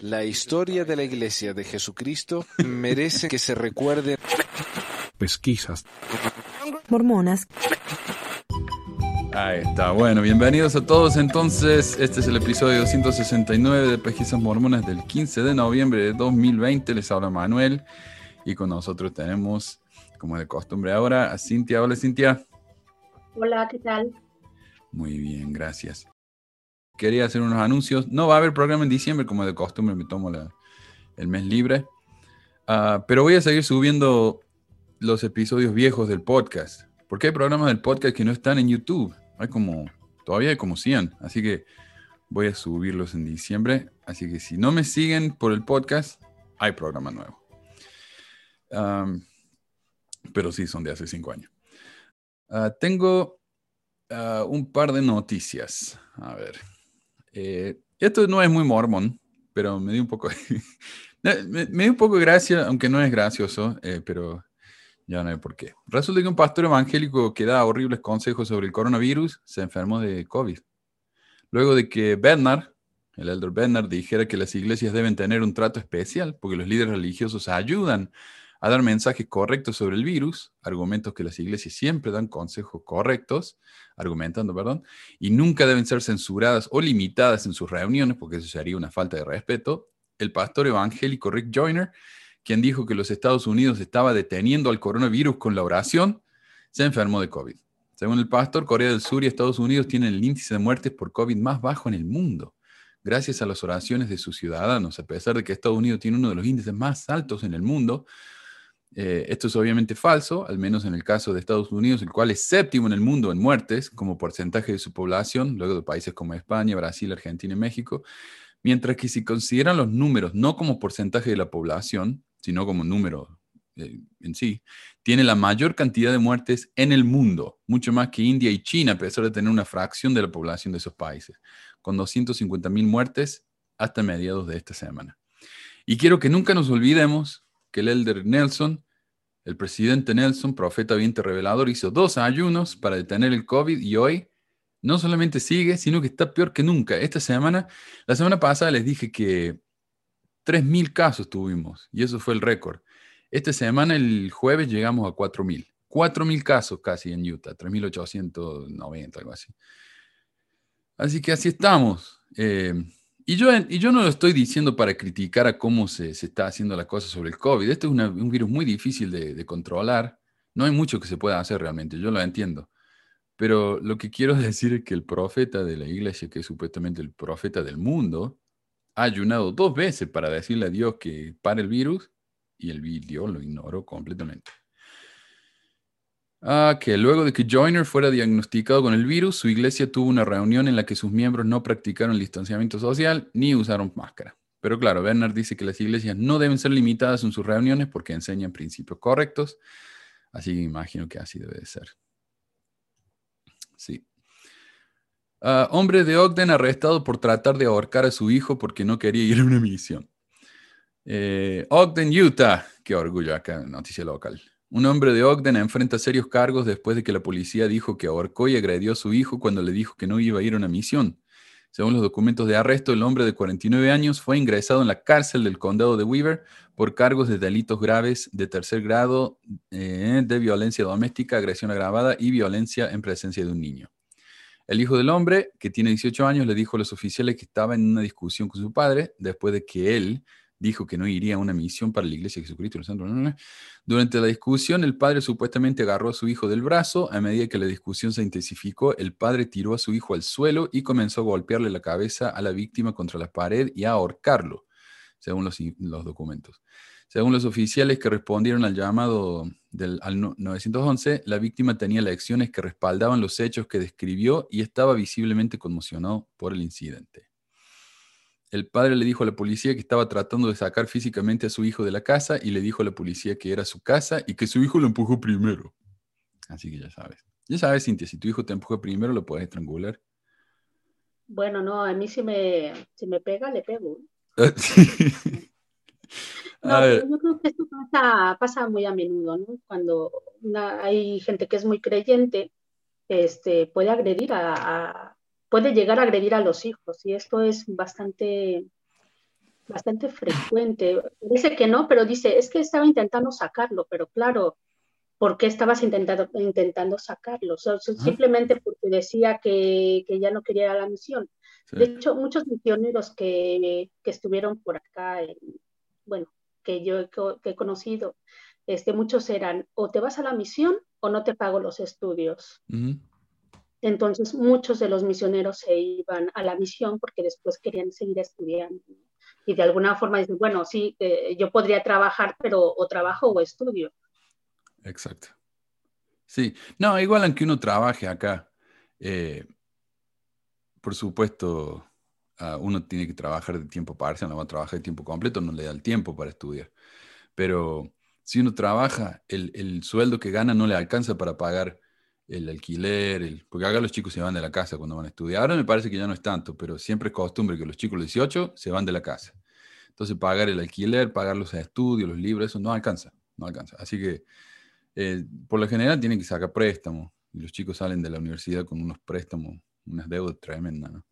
La historia de la Iglesia de Jesucristo merece que se recuerde. Pesquisas. Mormonas. Ahí está, bueno, bienvenidos a todos entonces. Este es el episodio 269 de Pesquisas Mormonas del 15 de noviembre de 2020. Les habla Manuel y con nosotros tenemos, como de costumbre ahora, a Cintia. Hola Cintia. Hola, ¿qué tal? Muy bien, gracias. Quería hacer unos anuncios. No va a haber programa en diciembre, como de costumbre me tomo el mes libre. Ah, pero voy a seguir subiendo los episodios viejos del podcast. Porque hay programas del podcast que no están en YouTube. Hay como, todavía hay como 100. Así que voy a subirlos en diciembre. Así que si no me siguen por el podcast, hay programa nuevo. pero sí, son de hace cinco años. Ah, tengo ah, un par de noticias. A ver. Eh, esto no es muy mormón, pero me dio un poco, me, dio un poco de gracia, aunque no es gracioso, eh, pero ya no sé por qué. Resulta que un pastor evangélico que da horribles consejos sobre el coronavirus se enfermó de COVID. Luego de que Bernard, el elder Bernard, dijera que las iglesias deben tener un trato especial porque los líderes religiosos ayudan a dar mensajes correctos sobre el virus, argumentos que las iglesias siempre dan consejos correctos, argumentando, perdón, y nunca deben ser censuradas o limitadas en sus reuniones, porque eso sería una falta de respeto. El pastor evangélico Rick Joyner, quien dijo que los Estados Unidos estaba deteniendo al coronavirus con la oración, se enfermó de COVID. Según el pastor, Corea del Sur y Estados Unidos tienen el índice de muertes por COVID más bajo en el mundo, gracias a las oraciones de sus ciudadanos, a pesar de que Estados Unidos tiene uno de los índices más altos en el mundo eh, esto es obviamente falso, al menos en el caso de Estados Unidos, el cual es séptimo en el mundo en muertes como porcentaje de su población, luego de países como España, Brasil, Argentina y México, mientras que si consideran los números no como porcentaje de la población, sino como número eh, en sí, tiene la mayor cantidad de muertes en el mundo, mucho más que India y China, a pesar de tener una fracción de la población de esos países, con 250 mil muertes hasta mediados de esta semana. Y quiero que nunca nos olvidemos que el elder Nelson, el presidente Nelson, profeta viente revelador, hizo dos ayunos para detener el COVID y hoy no solamente sigue, sino que está peor que nunca. Esta semana, la semana pasada les dije que 3.000 casos tuvimos y eso fue el récord. Esta semana, el jueves, llegamos a 4.000. 4.000 casos casi en Utah, 3.890, algo así. Así que así estamos. Eh, y yo, y yo no lo estoy diciendo para criticar a cómo se, se está haciendo la cosa sobre el COVID. Este es un virus muy difícil de, controlar. No hay mucho que se pueda hacer realmente, yo lo entiendo. Pero lo que quiero decir es que el profeta de la iglesia, que es supuestamente el profeta del mundo, ha ayunado dos veces para decirle a Dios que pare el virus y el Dios lo ignoró completamente. Ah, que luego de que Joyner fuera diagnosticado con el virus, su iglesia tuvo una reunión en la que sus miembros no practicaron el distanciamiento social ni usaron máscara. Pero claro, Bernard dice que las iglesias no deben ser limitadas en sus reuniones porque enseñan principios correctos. Así que imagino que así debe de ser. Sí. Ah, hombre de Ogden arrestado por tratar de ahorcar a su hijo porque no quería ir a una misión. Eh, Ogden, Utah. Qué orgullo acá, noticia local. Un hombre de Ogden enfrenta serios cargos después de que la policía dijo que ahorcó y agredió a su hijo cuando le dijo que no iba a ir a una misión. Según los documentos de arresto, el hombre de 49 años fue ingresado en la cárcel del condado de Weaver por cargos de delitos graves de tercer grado eh, de violencia doméstica, agresión agravada y violencia en presencia de un niño. El hijo del hombre, que tiene 18 años, le dijo a los oficiales que estaba en una discusión con su padre después de que él dijo que no iría a una misión para la iglesia de Jesucristo. Durante la discusión, el padre supuestamente agarró a su hijo del brazo. A medida que la discusión se intensificó, el padre tiró a su hijo al suelo y comenzó a golpearle la cabeza a la víctima contra la pared y a ahorcarlo, según los, documentos. Según los oficiales que respondieron al llamado del, al 911, la víctima tenía lecciones que respaldaban los hechos que describió y estaba visiblemente conmocionado por el incidente el padre le dijo a la policía que estaba tratando de sacar físicamente a su hijo de la casa y le dijo a la policía que era su casa y que su hijo lo empujó primero. Así que ya sabes. Ya sabes, Cintia, si tu hijo te empuja primero, lo puedes estrangular. Bueno, no, a mí si me, si me pega, le pego. no, yo creo que esto pasa, pasa, muy a menudo, ¿no? Cuando hay gente que es muy creyente, este, puede agredir a puede llegar a agredir a los hijos y esto es bastante, bastante frecuente. Dice que no, pero dice, es que estaba intentando sacarlo, pero claro, ¿por qué estabas intentando, intentando sacarlo? simplemente porque decía que, que, ya no quería ir a la misión. De hecho, muchos misioneros que, que estuvieron por acá, bueno, que yo he, conocido, este, muchos eran o te vas a la misión o no te pago los estudios. Entonces, muchos de los misioneros se iban a la misión porque después querían seguir estudiando. Y de alguna forma dicen, bueno, sí, eh, yo podría trabajar, pero o trabajo o estudio. Exacto. Sí, no, igual aunque uno trabaje acá, eh, por supuesto, ah, uno tiene que trabajar de tiempo parcial, no va a trabajar de tiempo completo, no le da el tiempo para estudiar. Pero si uno trabaja, el, el sueldo que gana no le alcanza para pagar el alquiler, el, porque acá los chicos se van de la casa cuando van a estudiar. Ahora me parece que ya no es tanto, pero siempre es costumbre que los chicos de 18 se van de la casa. Entonces pagar el alquiler, pagar los estudios, los libros, eso no alcanza, no alcanza. Así que eh, por lo general tienen que sacar préstamos y los chicos salen de la universidad con unos préstamos, unas deudas tremendas. ¿no?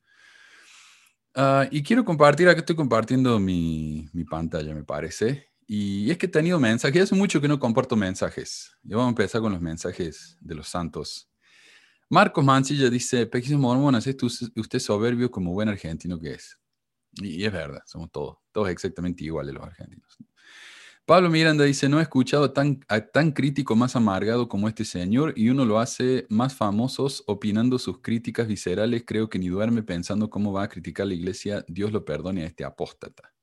Ah, y quiero compartir, acá estoy compartiendo mi, mi pantalla, me parece. Y es que he tenido mensajes, hace mucho que no comparto mensajes. Y vamos a empezar con los mensajes de los santos. Marcos Mancilla dice, Pequeños mormonas, ¿es usted soberbio como buen argentino que es? Y, es verdad, somos todos, todos exactamente iguales los argentinos. Pablo Miranda dice, no he escuchado tan, a tan crítico más amargado como este señor y uno lo hace más famosos opinando sus críticas viscerales. Creo que ni duerme pensando cómo va a criticar la iglesia. Dios lo perdone a este apóstata.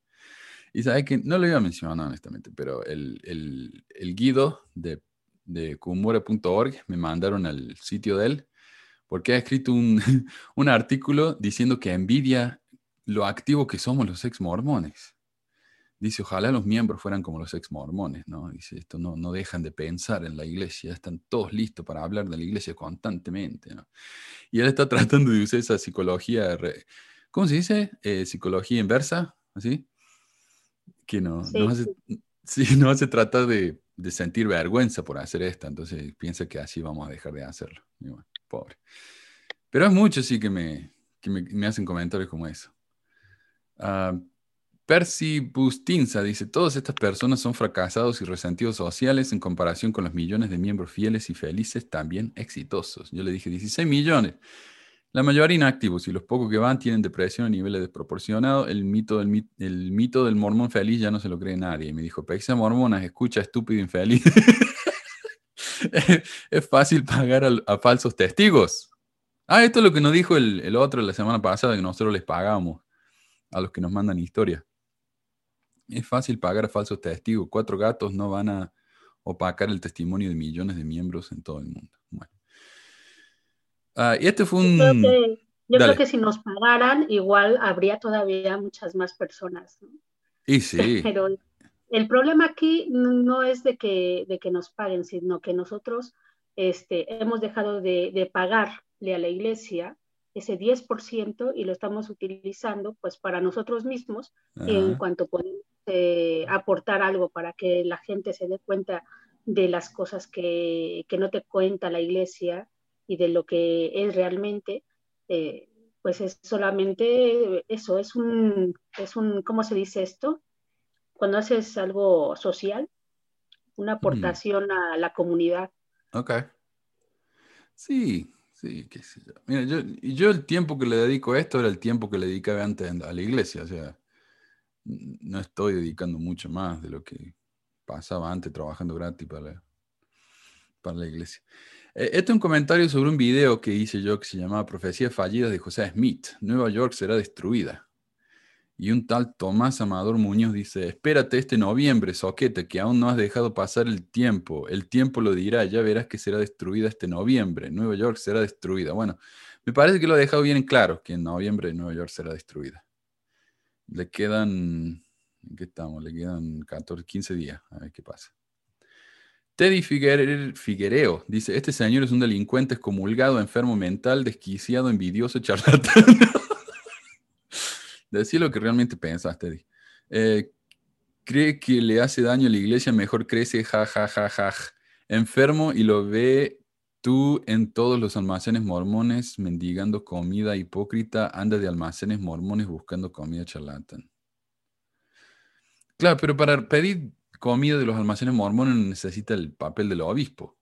Y sabes que no lo iba a mencionar honestamente, pero el, el, el guido de, de kumura.org me mandaron al sitio de él porque ha escrito un, un artículo diciendo que envidia lo activo que somos los ex mormones. Dice, ojalá los miembros fueran como los ex mormones, ¿no? Dice, esto no, no dejan de pensar en la iglesia, están todos listos para hablar de la iglesia constantemente, ¿no? Y él está tratando de usar esa psicología, ¿cómo se dice? Eh, psicología inversa, ¿así? Que no, no, se, no se trata de, de, sentir vergüenza por hacer esto, entonces piensa que así vamos a dejar de hacerlo. pobre. Pero es mucho sí que me, que me, me hacen comentarios como eso. Uh, Percy Bustinza dice, todas estas personas son fracasados y resentidos sociales en comparación con los millones de miembros fieles y felices, también exitosos. Yo le dije 16 millones. La mayoría inactivos y los pocos que van tienen depresión a niveles desproporcionados. El mito del, el mito del mormón feliz ya no se lo cree nadie. Y me dijo, Pexa Mormonas, escucha estúpido infeliz. es fácil pagar a, falsos testigos. Ah, esto es lo que nos dijo el, el, otro la semana pasada, que nosotros les pagamos a los que nos mandan historia. Es fácil pagar a falsos testigos. Cuatro gatos no van a opacar el testimonio de millones de miembros en todo el mundo. Bueno. Ah, y este fue un... Yo, creo que, si nos pagaran, igual habría todavía muchas más personas. Y sí. Pero el problema aquí no es de que, de que nos paguen, sino que nosotros este, hemos dejado de, pagarle a la iglesia ese 10% y lo estamos utilizando pues para nosotros mismos en cuanto podemos eh, aportar algo para que la gente se dé cuenta de las cosas que, que no te cuenta la iglesia y de lo que es realmente, eh, pues es solamente eso, es un, es un, ¿cómo se dice esto? Cuando haces algo social, una mm. aportación a la comunidad. Ok. Sí, sí, qué sé yo. Mira, yo, yo el tiempo que le dedico a esto era el tiempo que le dedicaba antes a la iglesia, o sea, no estoy dedicando mucho más de lo que pasaba antes trabajando gratis para para la iglesia. Eh, este es un comentario sobre un video que hice yo que se llamaba Profecías Fallidas de José Smith. Nueva York será destruida. Y un tal Tomás Amador Muñoz dice, espérate este noviembre, soquete, que aún no has dejado pasar el tiempo. El tiempo lo dirá, ya verás que será destruida este noviembre. Nueva York será destruida. Bueno, me parece que lo ha dejado bien claro, que en noviembre Nueva York será destruida. Le quedan, ¿en qué estamos? Le quedan 14, 15 días, a ver qué pasa. Teddy Figuereo dice, este señor es un delincuente excomulgado, enfermo mental, desquiciado, envidioso, charlatán. Decir lo que realmente pensas, Teddy. Eh, cree que le hace daño a la iglesia, mejor crece, ja, ja, ja, ja. Enfermo y lo ve tú en todos los almacenes mormones mendigando comida hipócrita, anda de almacenes mormones buscando comida charlatán. Claro, pero para pedir comida de los almacenes mormones necesita el papel del obispo.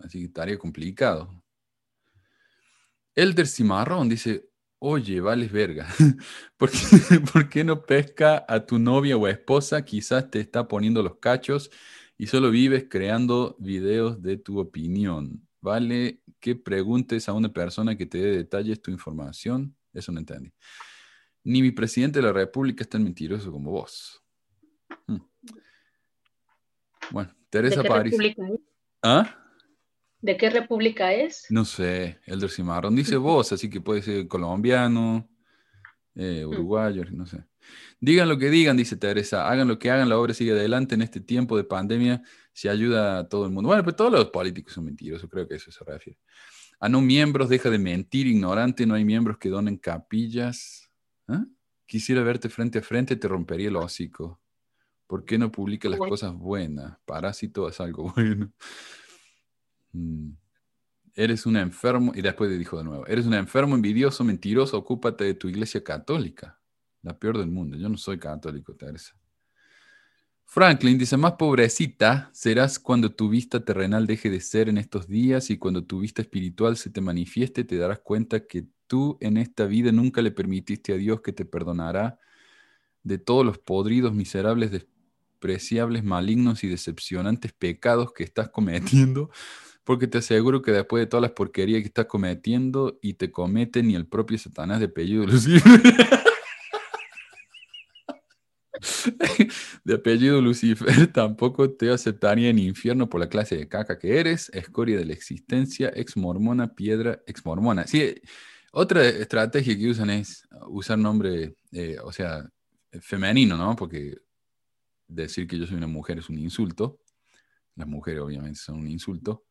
Así que estaría complicado. Elder Cimarrón dice, oye, vales verga, ¿Por qué, ¿por qué no pesca a tu novia o esposa? Quizás te está poniendo los cachos y solo vives creando videos de tu opinión. ¿Vale que preguntes a una persona que te dé detalles tu información? Eso no entendí. Ni mi presidente de la República es tan mentiroso como vos. Hmm. Bueno, Teresa ¿De qué París. república es? ¿Ah? ¿De qué república es? No sé, Elder Cimarrón dice vos, así que puede ser colombiano, eh, uruguayo, no sé. Digan lo que digan, dice Teresa, hagan lo que hagan, la obra sigue adelante en este tiempo de pandemia, se ayuda a todo el mundo. Bueno, pero todos los políticos son mentirosos, creo que eso se refiere. A no miembros, deja de mentir, ignorante, no hay miembros que donen capillas. ¿Ah? Quisiera verte frente a frente, te rompería el hocico. ¿Por qué no publica las Bueno. cosas buenas? Parásito es algo bueno. Mm. Eres un enfermo, y después le dijo de nuevo, eres un enfermo, envidioso, mentiroso, ocúpate de tu iglesia católica. La peor del mundo. Yo no soy católico, Teresa. Franklin dice, más pobrecita serás cuando tu vista terrenal deje de ser en estos días y cuando tu vista espiritual se te manifieste, te darás cuenta que tú en esta vida nunca le permitiste a Dios que te perdonará de todos los podridos, miserables, despreciables, malignos y decepcionantes pecados que estás cometiendo, porque te aseguro que después de todas las porquerías que estás cometiendo y te comete ni el propio Satanás de apellido Lucifer, de apellido Lucifer, tampoco te aceptaría en infierno por la clase de caca que eres, escoria de la existencia, ex mormona, piedra, ex mormona. Sí, otra estrategia que usan es usar nombre, eh, o sea, femenino, ¿no? Porque decir que yo soy una mujer es un insulto. Las mujeres obviamente son un insulto.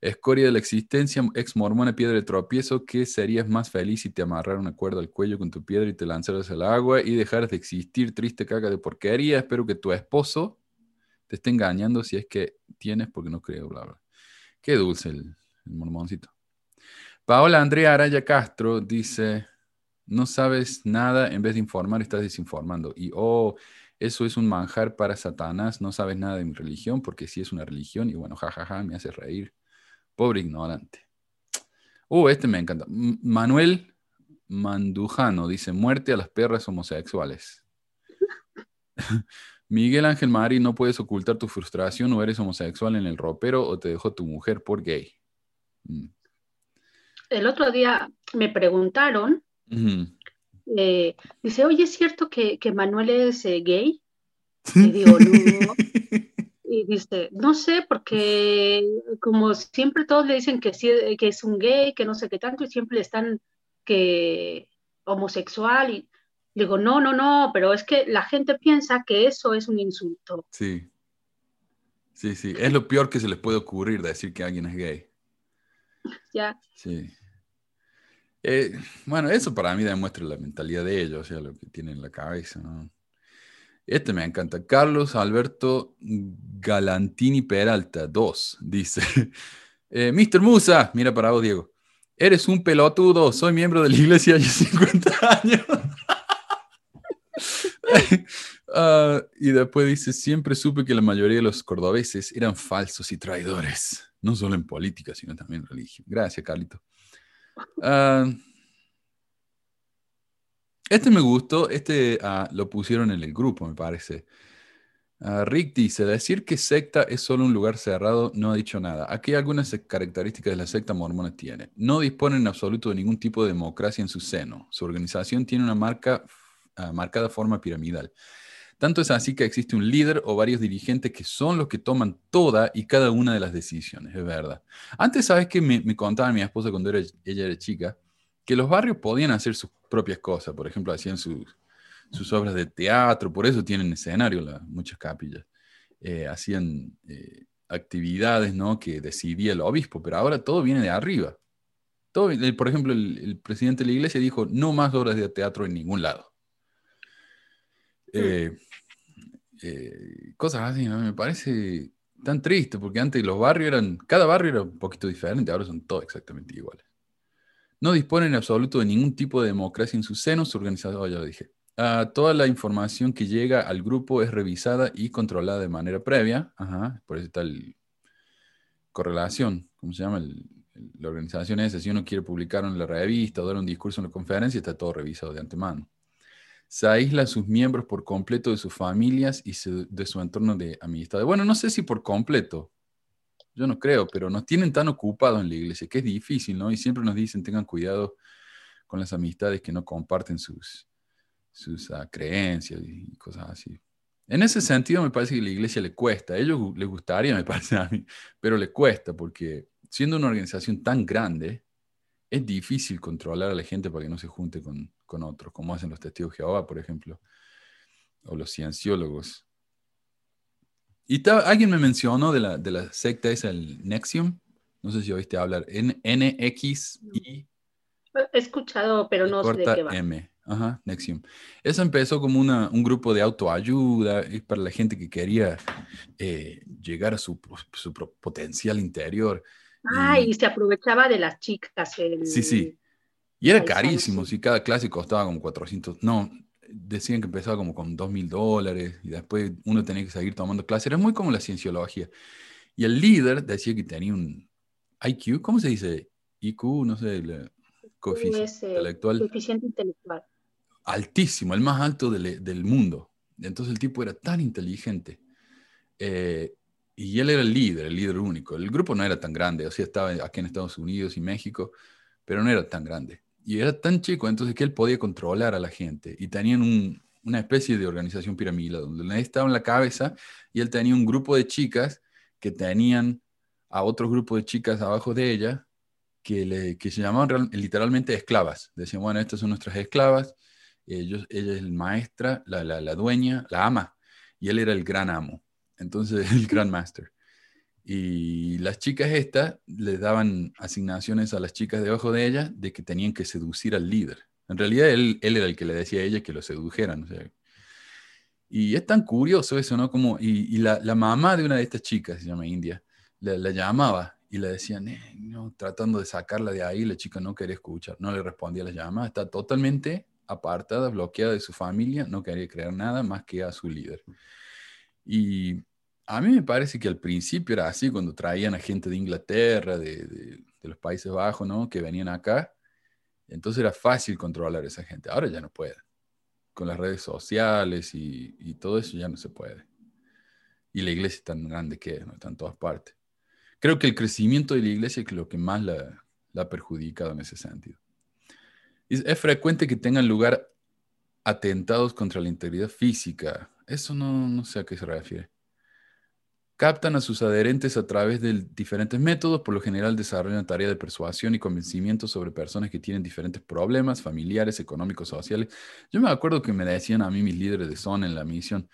Escoria de la existencia, ex mormona, piedra de tropiezo, que serías más feliz si te amarrara una cuerda al cuello con tu piedra y te lanzaras al agua y dejaras de existir, triste caca de porquería. Espero que tu esposo te esté engañando si es que tienes, porque no creo, bla, bla. Qué dulce el, el mormoncito. Paola Andrea Araya Castro dice, no sabes nada, en vez de informar estás desinformando. Y, oh, eso es un manjar para Satanás, no sabes nada de mi religión, porque sí es una religión, y bueno, jajaja, me hace reír. Pobre ignorante. Uh, este me encanta. M- Manuel Mandujano dice, muerte a las perras homosexuales. Miguel Ángel Mari, no puedes ocultar tu frustración o eres homosexual en el ropero o te dejó tu mujer por gay. Mm. El otro día me preguntaron. Eh, dice, oye, ¿es cierto que, que Manuel es eh, gay? Y digo, no. Y dice, no sé, porque como siempre todos le dicen que, sí, que es un gay, que no sé qué tanto, y siempre están que homosexual. Y digo, no, no, no, pero es que la gente piensa que eso es un insulto. Sí. Sí, sí. Es lo peor que se les puede ocurrir decir que alguien es gay. Ya, Sí. Eh, bueno, eso para mí demuestra la mentalidad de ellos, o sea, lo que tienen en la cabeza. Este me encanta. Carlos Alberto Galantini Peralta, 2, dice. eh, Mr. Musa, mira para vos, Diego. Eres un pelotudo, soy miembro de la iglesia hace 50 años. Ah, y después dice, siempre supe que la mayoría de los cordobeses eran falsos y traidores, no solo en política, sino también en religión. Gracias, Carlito. Ah, este me gustó, este ah, lo pusieron en el grupo, me parece. Ah, Rick dice, decir que secta es solo un lugar cerrado no ha dicho nada. Aquí algunas características de la secta mormona tiene. No dispone en absoluto de ningún tipo de democracia en su seno. Su organización tiene una marca, marcada forma piramidal. Tanto es así que existe un líder o varios dirigentes que son los que toman toda y cada una de las decisiones, es verdad. Antes, ¿sabes que me, contaba mi esposa cuando era, ella era chica? Que los barrios podían hacer sus propias cosas. Por ejemplo, hacían sus, sus obras de teatro, por eso tienen escenario la- muchas capillas. Eh, hacían eh, actividades ¿no? que decidía el obispo, pero ahora todo viene de arriba. Todo, por ejemplo, el presidente de la iglesia dijo, no más obras de teatro en ningún lado. Eh, eh, cosas así, ¿no? Me parece tan triste, porque antes los barrios eran, cada barrio era un poquito diferente, ahora son todos exactamente iguales. No disponen en absoluto de ningún tipo de democracia en su seno, su organización, oh, ya lo dije. Ah, toda la información que llega al grupo es revisada y controlada de manera previa. Ajá, por eso está el correlación, ¿cómo se llama? El- la organización esa. Si uno quiere publicar en la revista o dar un discurso en la conferencia, está todo revisado de antemano. Se aísla a sus miembros por completo de sus familias y su- de su entorno de amistades. Bueno, no sé si por completo. Yo no creo, pero nos tienen tan ocupados en la iglesia que es difícil, ¿no? Y siempre nos dicen tengan cuidado con las amistades que no comparten sus, sus ah, creencias y cosas así. En ese sentido, me parece que a la iglesia le cuesta. A ellos les gustaría, me parece a mí, pero le cuesta porque siendo una organización tan grande, es difícil controlar a la gente para que no se junte con, con otros, como hacen los testigos de Jehová, por ejemplo, o los cienciólogos. Y alguien me mencionó de la, de la secta esa, el Nexium. No sé si oíste hablar. NXI He escuchado, pero no sé de corta qué va. M. Ajá, Nexium. Eso empezó como una, un grupo de autoayuda es para la gente que quería eh, llegar a su, su potencial interior. Ah, Y- y se aprovechaba de las chicas. el- Sí, sí. Y era carísimo, sí. si cada clase costaba como 400, no, decían que empezaba como con 2 mil dólares y después uno tenía que seguir tomando clases. Era muy como la cienciología. Y el líder decía que tenía un IQ, ¿cómo se dice? IQ, no sé, el coeficiente eh, intelectual coeficiente intelectual. altísimo, el más alto del, del mundo. Entonces el tipo era tan inteligente. Eh, y él era el líder, el líder único. El grupo no era tan grande, o sea, estaba aquí en Estados Unidos y México, pero no era tan grande. Y era tan chico, entonces que él podía controlar a la gente. Y tenían un- una especie de organización piramidal, donde él estaba en la cabeza y él tenía un grupo de chicas que tenían a otro grupo de chicas abajo de ella que, le, que se llamaban literalmente esclavas. Decían, bueno, estas son nuestras esclavas, ella es el maestra, la, la, la dueña, la ama, y él era el gran amo, entonces el gran master. Y las chicas estas le daban asignaciones a las chicas debajo de ella de que tenían que seducir al líder. En realidad él, él era el que le decía a ella que lo sedujeran. Y es tan curioso eso, ¿no? Como, y la, la mamá de una de estas chicas, se llama India, la, la llamaba y le decían, "Eh, no, tratando de sacarla de ahí, la chica no quería escuchar, no le respondía a las llamadas, está totalmente apartada, bloqueada de su familia, no quería creer nada más que a su líder. Y a mí me parece que al principio era así, cuando traían a gente de Inglaterra, de, los Países Bajos, ¿no? Que venían acá, entonces era fácil controlar a esa gente, ahora ya no puede. Con las redes sociales y, y todo eso ya no se puede. Y la iglesia es tan grande que es, ¿no? está en todas partes. Creo que el crecimiento de la iglesia es lo que más la, la ha perjudicado en ese sentido. Es, es frecuente que tengan lugar atentados contra la integridad física. Eso no, no sé a qué se refiere. Captan a sus adherentes a través de diferentes métodos, por lo general desarrollan tarea de persuasión y convencimiento sobre personas que tienen diferentes problemas familiares, económicos, sociales. Yo me acuerdo que me decían a mí mis líderes de zona en la misión,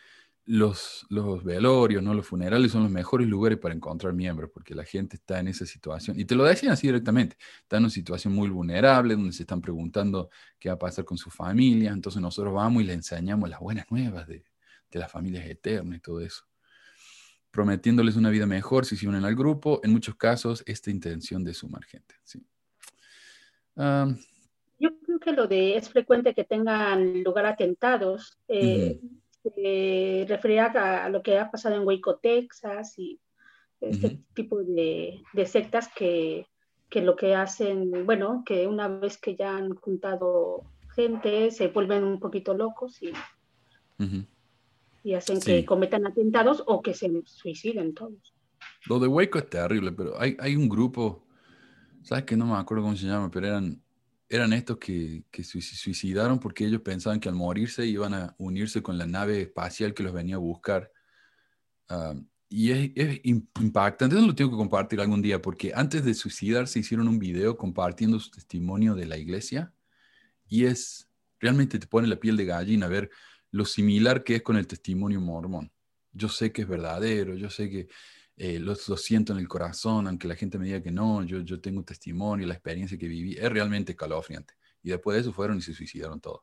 los, los velorios, ¿no? los funerales son los mejores lugares para encontrar miembros, porque la gente está en esa situación. Y te lo decían así directamente, está en una situación muy vulnerable, donde se están preguntando qué va a pasar con su familia. Entonces nosotros vamos y le enseñamos las buenas nuevas de, de las familias eternas y todo eso prometiéndoles una vida mejor si se unen al grupo. En muchos casos, esta intención de sumar gente. Sí. Um, Yo creo que lo de es frecuente que tengan lugar atentados. Eh, Ujú. Se refería a, a lo que ha pasado en Waco, Texas, y este Ujú. tipo de, de sectas que, que lo que hacen, bueno, que una vez que ya han juntado gente, se vuelven un poquito locos y, ujú. Y hacen Sí. que cometan atentados o que se suiciden todos. Lo de Waco es terrible, pero hay, hay un grupo, ¿sabes que No me acuerdo cómo se llama, pero eran, eran estos que, que se suicidaron porque ellos pensaban que al morirse iban a unirse con la nave espacial que los venía a buscar. Ah, y es, es im- impactante, eso lo tengo que compartir algún día, porque antes de suicidarse hicieron un video compartiendo su testimonio de la iglesia y es, realmente te pone la piel de gallina ver lo similar que es con el testimonio mormón. Yo sé que es verdadero, yo sé que eh, lo, lo siento en el corazón, aunque la gente me diga que no, yo, yo tengo un testimonio, la experiencia que viví, es realmente escalofriante. Y después de eso fueron y se suicidaron todos.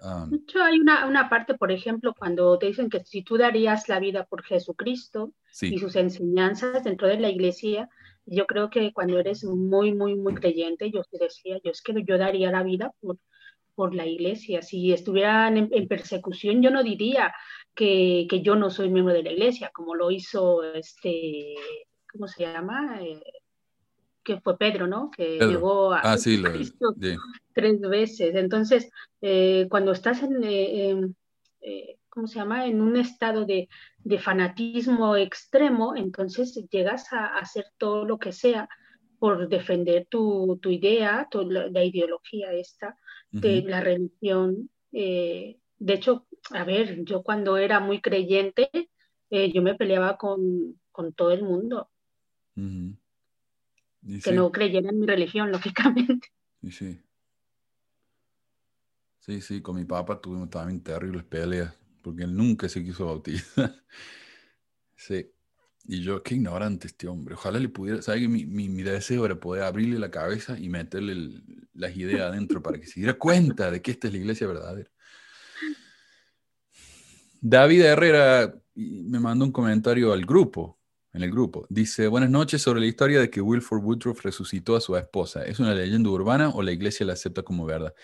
Um, De hecho, hay una, una parte, por ejemplo, cuando te dicen que si tú darías la vida por Jesucristo y sus enseñanzas dentro de la iglesia, yo creo que cuando eres muy, muy, muy creyente, yo te decía, yo es que yo daría la vida por, por la iglesia. Si estuvieran en, persecución, yo no diría que, que, yo no soy miembro de la iglesia, como lo hizo este, ¿cómo se llama? Eh, que fue Pedro, ¿no? Que llegó a ah, sí, Cristo tres veces. Entonces, eh, cuando estás en, eh, ¿cómo se llama? En un estado de, de fanatismo extremo, entonces llegas a, hacer todo lo que sea por defender tu, tu idea, tu, la, ideología esta de la religión. de hecho, a ver, yo cuando era muy creyente, yo me peleaba con, con todo el mundo que no creyera en mi religión, lógicamente. Sí, sí. Sí, sí, con mi papá tuvimos también terribles peleas, porque él nunca se quiso bautizar. sí. Y yo, qué ignorante este hombre. Ojalá le pudiera, ¿sabes que mi, mi, mi, deseo era poder abrirle la cabeza y meterle las ideas adentro para que se diera cuenta de que esta es la iglesia verdadera? David Herrera me mandó un comentario al grupo en el grupo. Dice, buenas noches sobre la historia de que Wilford Woodruff resucitó a su esposa. ¿Es una leyenda urbana o la iglesia la acepta como verdad?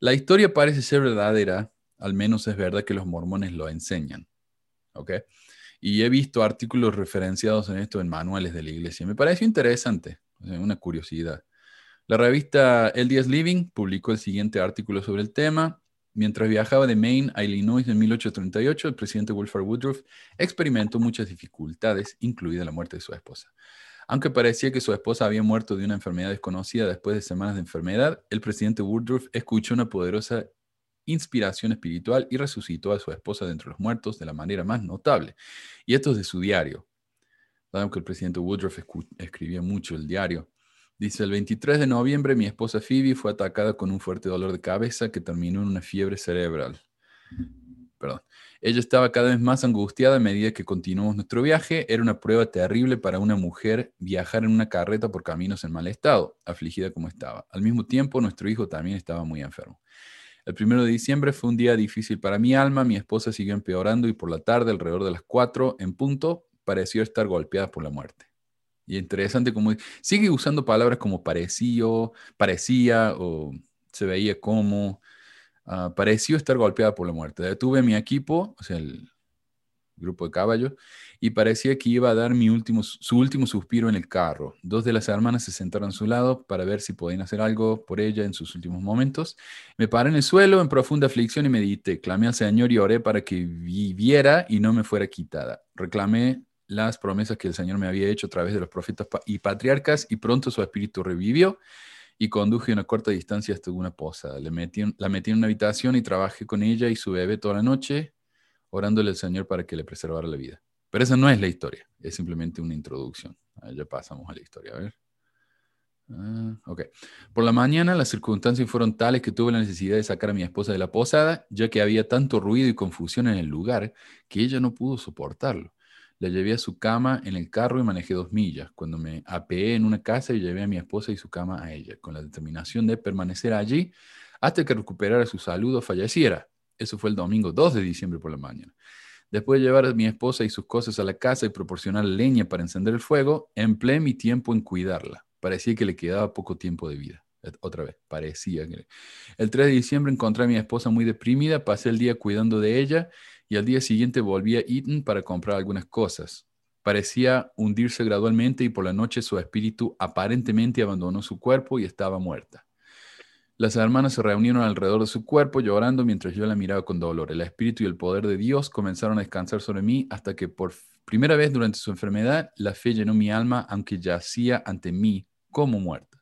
La historia parece ser verdadera, al menos es verdad que los mormones lo enseñan. ¿Ok? Y he visto artículos referenciados en esto en manuales de la iglesia. Me pareció interesante, una curiosidad. La revista El Living publicó el siguiente artículo sobre el tema. Mientras viajaba de Maine a Illinois en 1838, el presidente Wilford Woodruff experimentó muchas dificultades, incluida la muerte de su esposa. Aunque parecía que su esposa había muerto de una enfermedad desconocida después de semanas de enfermedad, el presidente Woodruff escuchó una poderosa inspiración espiritual y resucitó a su esposa de entre los muertos de la manera más notable. Y esto es de su diario. Saben que el presidente Woodruff escribía mucho el diario. Dice, el 23 de noviembre mi esposa Phoebe fue atacada con un fuerte dolor de cabeza que terminó en una fiebre cerebral. Perdón. Ella estaba cada vez más angustiada a medida que continuamos nuestro viaje. Era una prueba terrible para una mujer viajar en una carreta por caminos en mal estado, afligida como estaba. Al mismo tiempo, nuestro hijo también estaba muy enfermo. El primero de diciembre fue un día difícil para mi alma. Mi esposa siguió empeorando y por la tarde, alrededor de las 4 en punto, pareció estar golpeada por la muerte. Y interesante como sigue usando palabras como pareció, parecía o se veía como. Uh, pareció estar golpeada por la muerte. Detuve mi equipo, o sea, el grupo de caballos, y parecía que iba a dar su último suspiro en el carro. Dos de las hermanas se sentaron a su lado para ver si podían hacer algo por ella en sus últimos momentos. Me paré en el suelo en profunda aflicción y medité. Clamé al Señor y oré para que viviera y no me fuera quitada. Reclamé las promesas que el Señor me había hecho a través de los profetas y patriarcas, y pronto su espíritu revivió y conduje una corta distancia hasta una posada. Le metí, la metí en una habitación y trabajé con ella y su bebé toda la noche, orándole al Señor para que le preservara la vida. Pero esa no es la historia, es simplemente una introducción. ya pasamos a la historia, a ver. Ah, ok. Por la mañana las circunstancias fueron tales que tuve la necesidad de sacar a mi esposa de la posada, ya que había tanto ruido y confusión en el lugar que ella no pudo soportarlo. La llevé a su cama en el carro y manejé dos millas. Cuando me apeé en una casa y llevé a mi esposa y su cama a ella, con la determinación de permanecer allí hasta que recuperara su salud o falleciera. Eso fue el domingo 2 de diciembre por la mañana. Después de llevar a mi esposa y sus cosas a la casa y proporcionar leña para encender el fuego, empleé mi tiempo en cuidarla. Parecía que le quedaba poco tiempo de vida. Otra vez, parecía que... El 3 de diciembre encontré a mi esposa muy deprimida, pasé el día cuidando de ella y al día siguiente volví a Eaton para comprar algunas cosas. Parecía hundirse gradualmente y por la noche su espíritu aparentemente abandonó su cuerpo y estaba muerta. Las hermanas se reunieron alrededor de su cuerpo llorando mientras yo la miraba con dolor. El espíritu y el poder de Dios comenzaron a descansar sobre mí hasta que por primera vez durante su enfermedad la fe llenó mi alma aunque yacía ante mí como muerta.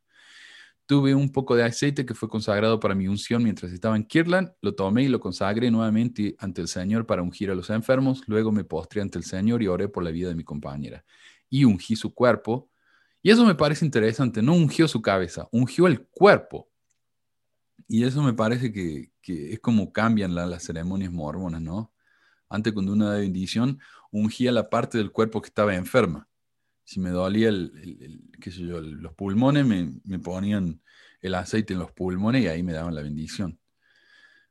Tuve un poco de aceite que fue consagrado para mi unción mientras estaba en Kirtland, lo tomé y lo consagré nuevamente ante el Señor para ungir a los enfermos, luego me postré ante el Señor y oré por la vida de mi compañera. Y ungí su cuerpo, y eso me parece interesante, no ungió su cabeza, ungió el cuerpo. Y eso me parece que, es como cambian las ceremonias mormonas, ¿no? Antes cuando uno da bendición, ungía la parte del cuerpo que estaba enferma si me dolía el, yo, los pulmones, me, ponían el aceite en los pulmones y ahí me daban la bendición.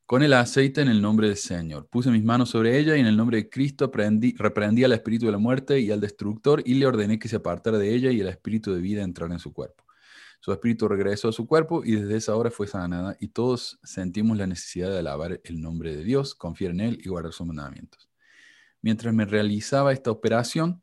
Con el aceite en el nombre del Señor. Puse mis manos sobre ella y en el nombre de Cristo reprendí al espíritu de la muerte y al destructor y le ordené que se apartara de ella y el espíritu de vida entrara en su cuerpo. Su espíritu regresó a su cuerpo y desde esa hora fue sanada y todos sentimos la necesidad de alabar el nombre de Dios, confiar en Él y guardar sus mandamientos. Mientras me realizaba esta operación,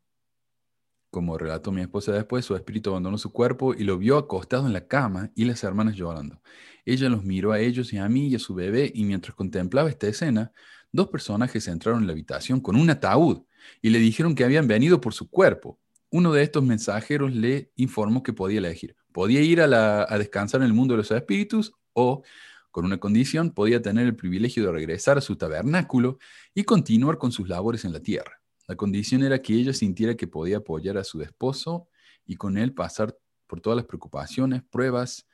como relató mi esposa después, su espíritu abandonó su cuerpo y lo vio acostado en la cama y las hermanas llorando. Ella los miró a ellos y a mí y a su bebé y mientras contemplaba esta escena, dos personajes entraron en la habitación con un ataúd y le dijeron que habían venido por su cuerpo. Uno de estos mensajeros le informó que podía elegir podía ir a, descansar en el mundo de los espíritus o, con una condición, podía tener el privilegio de regresar a su tabernáculo y continuar con sus labores en la tierra. La condición era que ella sintiera que podía apoyar a su esposo y con él pasar por todas las preocupaciones, pruebas,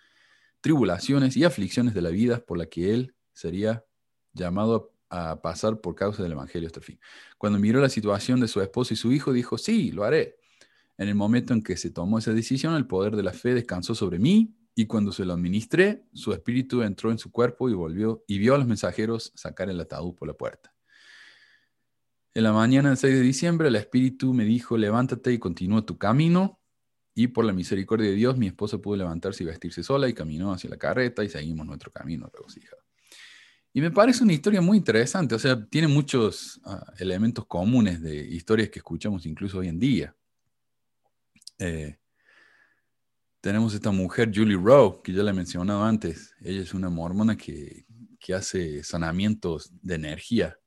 tribulaciones y aflicciones de la vida por la que él sería llamado a pasar por causa del Evangelio hasta el fin. Cuando miró la situación de su esposo y su hijo, dijo, sí, lo haré. En el momento en que se tomó esa decisión, el poder de la fe descansó sobre mí y cuando se lo administré, su espíritu entró en su cuerpo y volvió y vio a los mensajeros sacar el ataúd por la puerta. En la mañana del 6 de diciembre, el espíritu me dijo, levántate y continúa tu camino. Y por la misericordia de Dios, mi esposa pudo levantarse y vestirse sola y caminó hacia la carreta y seguimos nuestro camino regocijado. Y me parece una historia muy interesante, o sea, tiene muchos ah, elementos comunes de historias que escuchamos incluso hoy en día. Eh, tenemos esta mujer, Julie Rowe, que ya la he mencionado antes. Ella es una mormona que, hace sanamientos de energía.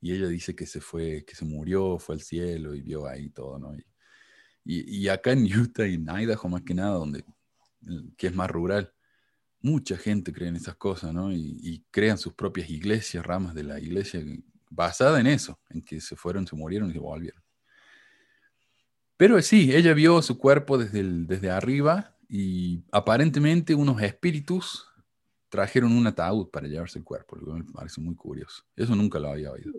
Y ella dice que se fue, que se murió, fue al cielo y vio ahí todo, ¿no? Y, acá en Utah y en Idaho, más que nada, donde, que es más rural, mucha gente cree en esas cosas, ¿no? Y, y, crean sus propias iglesias, ramas de la iglesia, basada en eso, en que se fueron, se murieron y se volvieron. Pero sí, ella vio su cuerpo desde, desde arriba y aparentemente unos espíritus trajeron un ataúd para llevarse el cuerpo, lo que me parece muy curioso. Eso nunca lo había oído.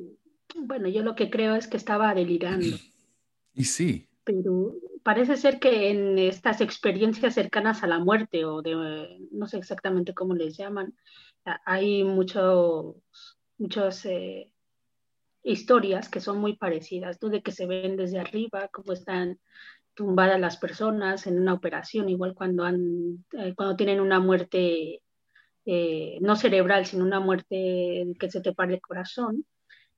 Bueno, yo lo que creo es que estaba delirando. Y sí. Pero parece ser que en estas experiencias cercanas a la muerte, o de, no sé exactamente cómo les llaman, hay muchos, muchos eh, historias que son muy parecidas, ¿no? de que se ven desde arriba, cómo están tumbadas las personas en una operación, igual cuando, han, eh, cuando tienen una muerte eh, no cerebral, sino una muerte que se te para el corazón.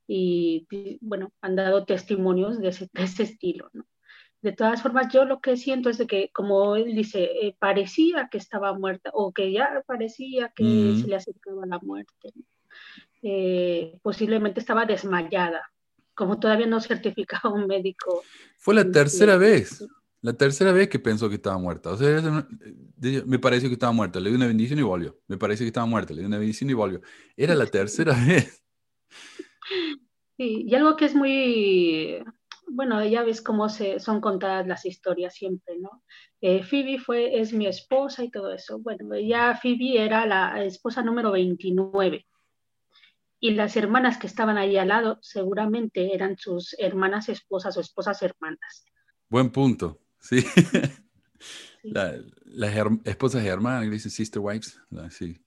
Y bueno, han dado testimonios de ese, estilo. ¿no? De todas formas, yo lo que siento es de que, como él dice, eh, parecía que estaba muerta o que ya parecía que se le acercaba la muerte. ¿no? Eh, posiblemente estaba desmayada, como todavía no certificaba un médico. Fue la tercera vez, la tercera vez que pensó que estaba muerta. O sea, me pareció que estaba muerta, le di una bendición y volvió. Me pareció que estaba muerta, le di una bendición y volvió. Era la tercera vez. Sí, y algo que es muy, bueno, ya ves cómo se, son contadas las historias siempre, ¿no? Eh, Phoebe fue, es mi esposa y todo eso. Bueno, ya Phoebe era la esposa número 29 y las hermanas que estaban ahí al lado seguramente eran sus hermanas esposas o esposas hermanas. Buen punto, sí. las esposas hermanas, que dice sister wives, sí.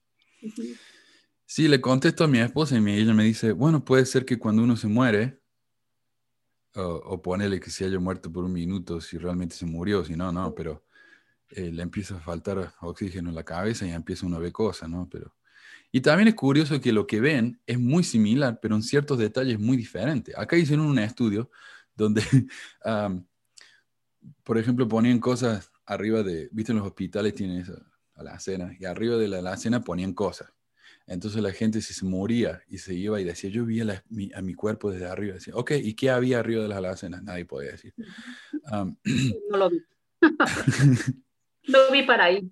Sí, le contesto a mi esposa y ella me dice, bueno, puede ser que cuando uno se muere, o, o ponele que se haya muerto por un minuto, si realmente se murió, si no, no, pero eh, le empieza a faltar oxígeno en la cabeza y empieza uno a ver cosas, ¿no? Pero y también es curioso que lo que ven es muy similar, pero en ciertos detalles muy diferentes. Acá hicieron un estudio donde, por ejemplo, ponían cosas arriba de, viste, en los hospitales tienen esa alacena, y arriba de la alacena ponían cosas. Entonces la gente si se moría y se iba y decía, yo vi a, mi, cuerpo desde arriba. Decía, ok, ¿y qué había arriba de las alacenas? Nadie podía decir. no lo vi. no vi para ahí.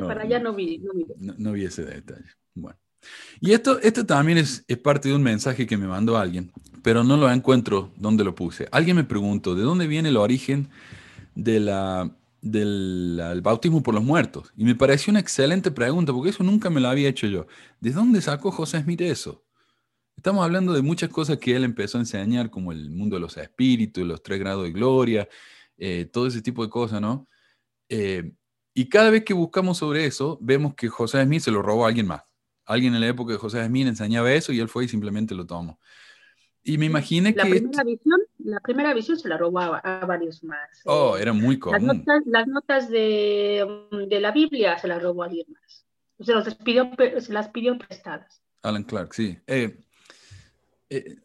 para allá no vi. No vi. no vi ese detalle. Bueno. Y esto, esto también es, es, parte de un mensaje que me mandó alguien, pero no lo encuentro donde lo puse. Alguien me preguntó, ¿de dónde viene el origen de la, del bautismo por los muertos? Y me pareció una excelente pregunta, porque eso nunca me lo había hecho yo. ¿De dónde sacó José Smith eso? Estamos hablando de muchas cosas que él empezó a enseñar, como el mundo de los espíritus, los tres grados de gloria, eh, todo ese tipo de cosas, ¿no? Eh, y cada vez que buscamos sobre eso, vemos que José Smith se lo robó a alguien más alguien en la época de José Smith enseñaba eso y él fue y simplemente lo tomó. Y me imaginé que... La primera visión la primera visión se la robó a, varios más. Oh, Eh, era muy las común. notas, las notas de, de la Biblia se las robó a alguien más. Se, los pidió, se las pidió prestadas. Alan Clark, sí. Eh, eh,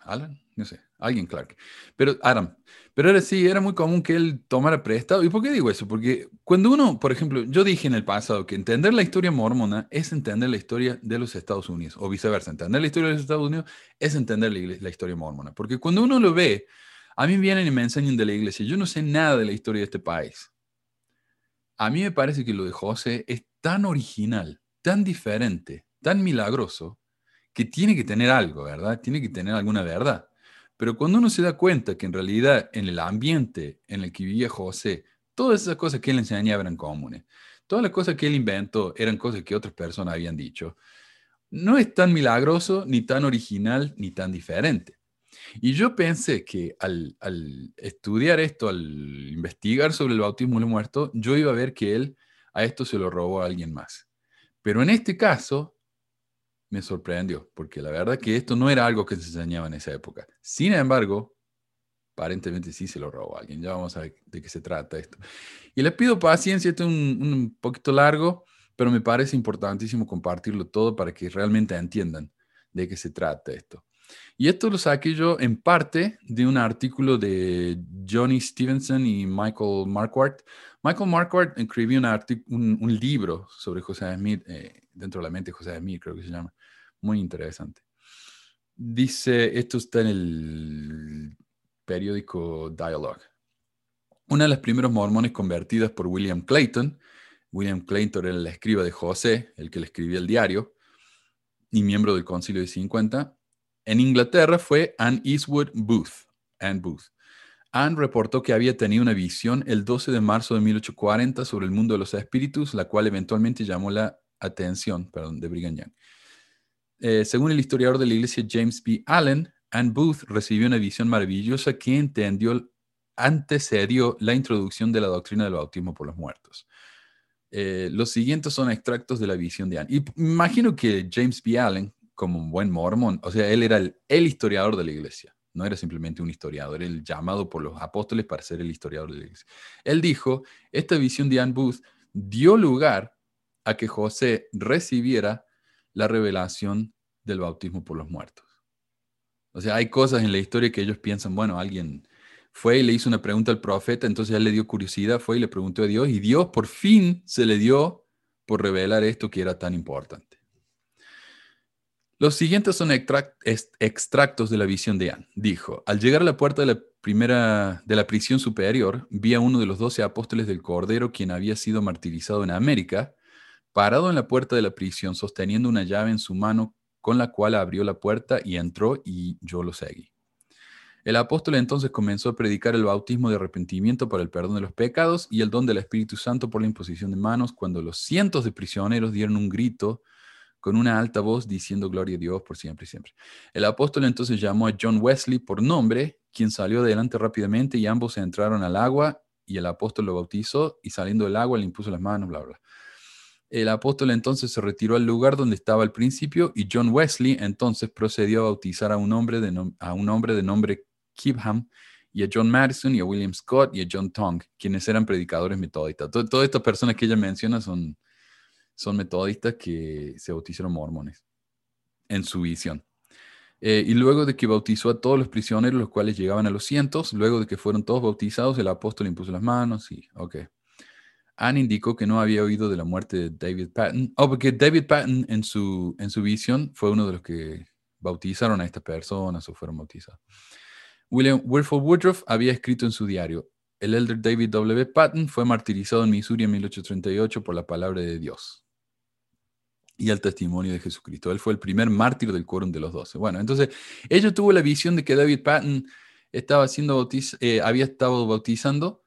Alan, no sé, alguien Clark. Pero Adam. Pero era sí, era muy común que él tomara prestado. ¿Y por qué digo eso? Porque cuando uno, por ejemplo, yo dije en el pasado que entender la historia mormona es entender la historia de los Estados Unidos, o viceversa, entender la historia de los Estados Unidos es entender la, historia mormona. Porque cuando uno lo ve, a mí vienen y me enseñan de la iglesia. Yo no sé nada de la historia de este país. A mí me parece que lo de José es tan original, tan diferente, tan milagroso, que tiene que tener algo, ¿verdad? Tiene que tener alguna verdad. Pero cuando uno se da cuenta que en realidad en el ambiente en el que vivía José, todas esas cosas que él enseñaba eran comunes, todas las cosas que él inventó eran cosas que otras personas habían dicho, no es tan milagroso, ni tan original, ni tan diferente. Y yo pensé que al, al estudiar esto, al investigar sobre el bautismo de los muertos, yo iba a ver que él a esto se lo robó a alguien más. Pero en este caso me sorprendió, porque la verdad que esto no era algo que se enseñaba en esa época. Sin embargo, aparentemente sí se lo robó alguien. Ya vamos a ver de qué se trata esto. Y les pido paciencia, esto es un, un poquito largo, pero me parece importantísimo compartirlo todo para que realmente entiendan de qué se trata esto. Y esto lo saqué yo en parte de un artículo de Johnny Stevenson y Michael Marquardt. Michael Marquardt escribió un, un, un libro sobre José Smith, eh, dentro de la mente de José Smith, creo que se llama. Muy interesante. Dice, esto está en el periódico Dialogue. Una de las primeros mormones convertidas por William Clayton. William Clayton era el escriba de José, el que le escribía el diario, y miembro del Concilio de 50. En Inglaterra fue Anne Eastwood Booth. Anne Booth. Anne reportó que había tenido una visión el 12 de marzo de 1840 sobre el mundo de los espíritus, la cual eventualmente llamó la atención perdón, de Brigham Young. Eh, según el historiador de la iglesia James B. Allen, Anne Booth recibió una visión maravillosa que entendió, antecedió la introducción de la doctrina del bautismo por los muertos. Eh, los siguientes son extractos de la visión de Anne. Y imagino que James B. Allen, como un buen mormón, o sea, él era el, historiador de la iglesia, no era simplemente un historiador, era el llamado por los apóstoles para ser el historiador de la iglesia. Él dijo, esta visión de Anne Booth dio lugar a que José recibiera la revelación del bautismo por los muertos. O sea, hay cosas en la historia que ellos piensan, bueno, alguien fue y le hizo una pregunta al profeta, entonces él le dio curiosidad, fue y le preguntó a Dios, y Dios por fin se le dio por revelar esto que era tan importante. Los siguientes son extractos de la visión de Anne. Dijo, al llegar a la puerta de la primera de la prisión superior, vi a uno de los doce apóstoles del Cordero, quien había sido martirizado en América, parado en la puerta de la prisión, sosteniendo una llave en su mano, con la cual abrió la puerta y entró, y yo lo seguí. El apóstol entonces comenzó a predicar el bautismo de arrepentimiento para el perdón de los pecados y el don del Espíritu Santo por la imposición de manos, cuando los cientos de prisioneros dieron un grito con una alta voz diciendo gloria a Dios por siempre y siempre. El apóstol entonces llamó a John Wesley por nombre, quien salió adelante rápidamente y ambos entraron al agua y el apóstol lo bautizó y saliendo del agua le impuso las manos, bla, bla. El apóstol entonces se retiró al lugar donde estaba al principio y John Wesley entonces procedió a bautizar a un hombre de, a un hombre de nombre Kibham y a John Madison y a William Scott y a John Tong, quienes eran predicadores metodistas. To- todas estas personas que ella menciona son, son metodistas que se bautizaron mormones en su visión. Eh, y luego de que bautizó a todos los prisioneros, los cuales llegaban a los cientos, luego de que fueron todos bautizados, el apóstol impuso las manos y, ok. Anne indicó que no había oído de la muerte de David Patton. Oh, porque David Patton en su, en su visión fue uno de los que bautizaron a estas personas o fueron bautizados. William Wilford Woodruff había escrito en su diario, el elder David W. Patton fue martirizado en Missouri en 1838 por la palabra de Dios y el testimonio de Jesucristo. Él fue el primer mártir del quórum de los doce. Bueno, entonces ella tuvo la visión de que David Patton estaba eh, había estado bautizando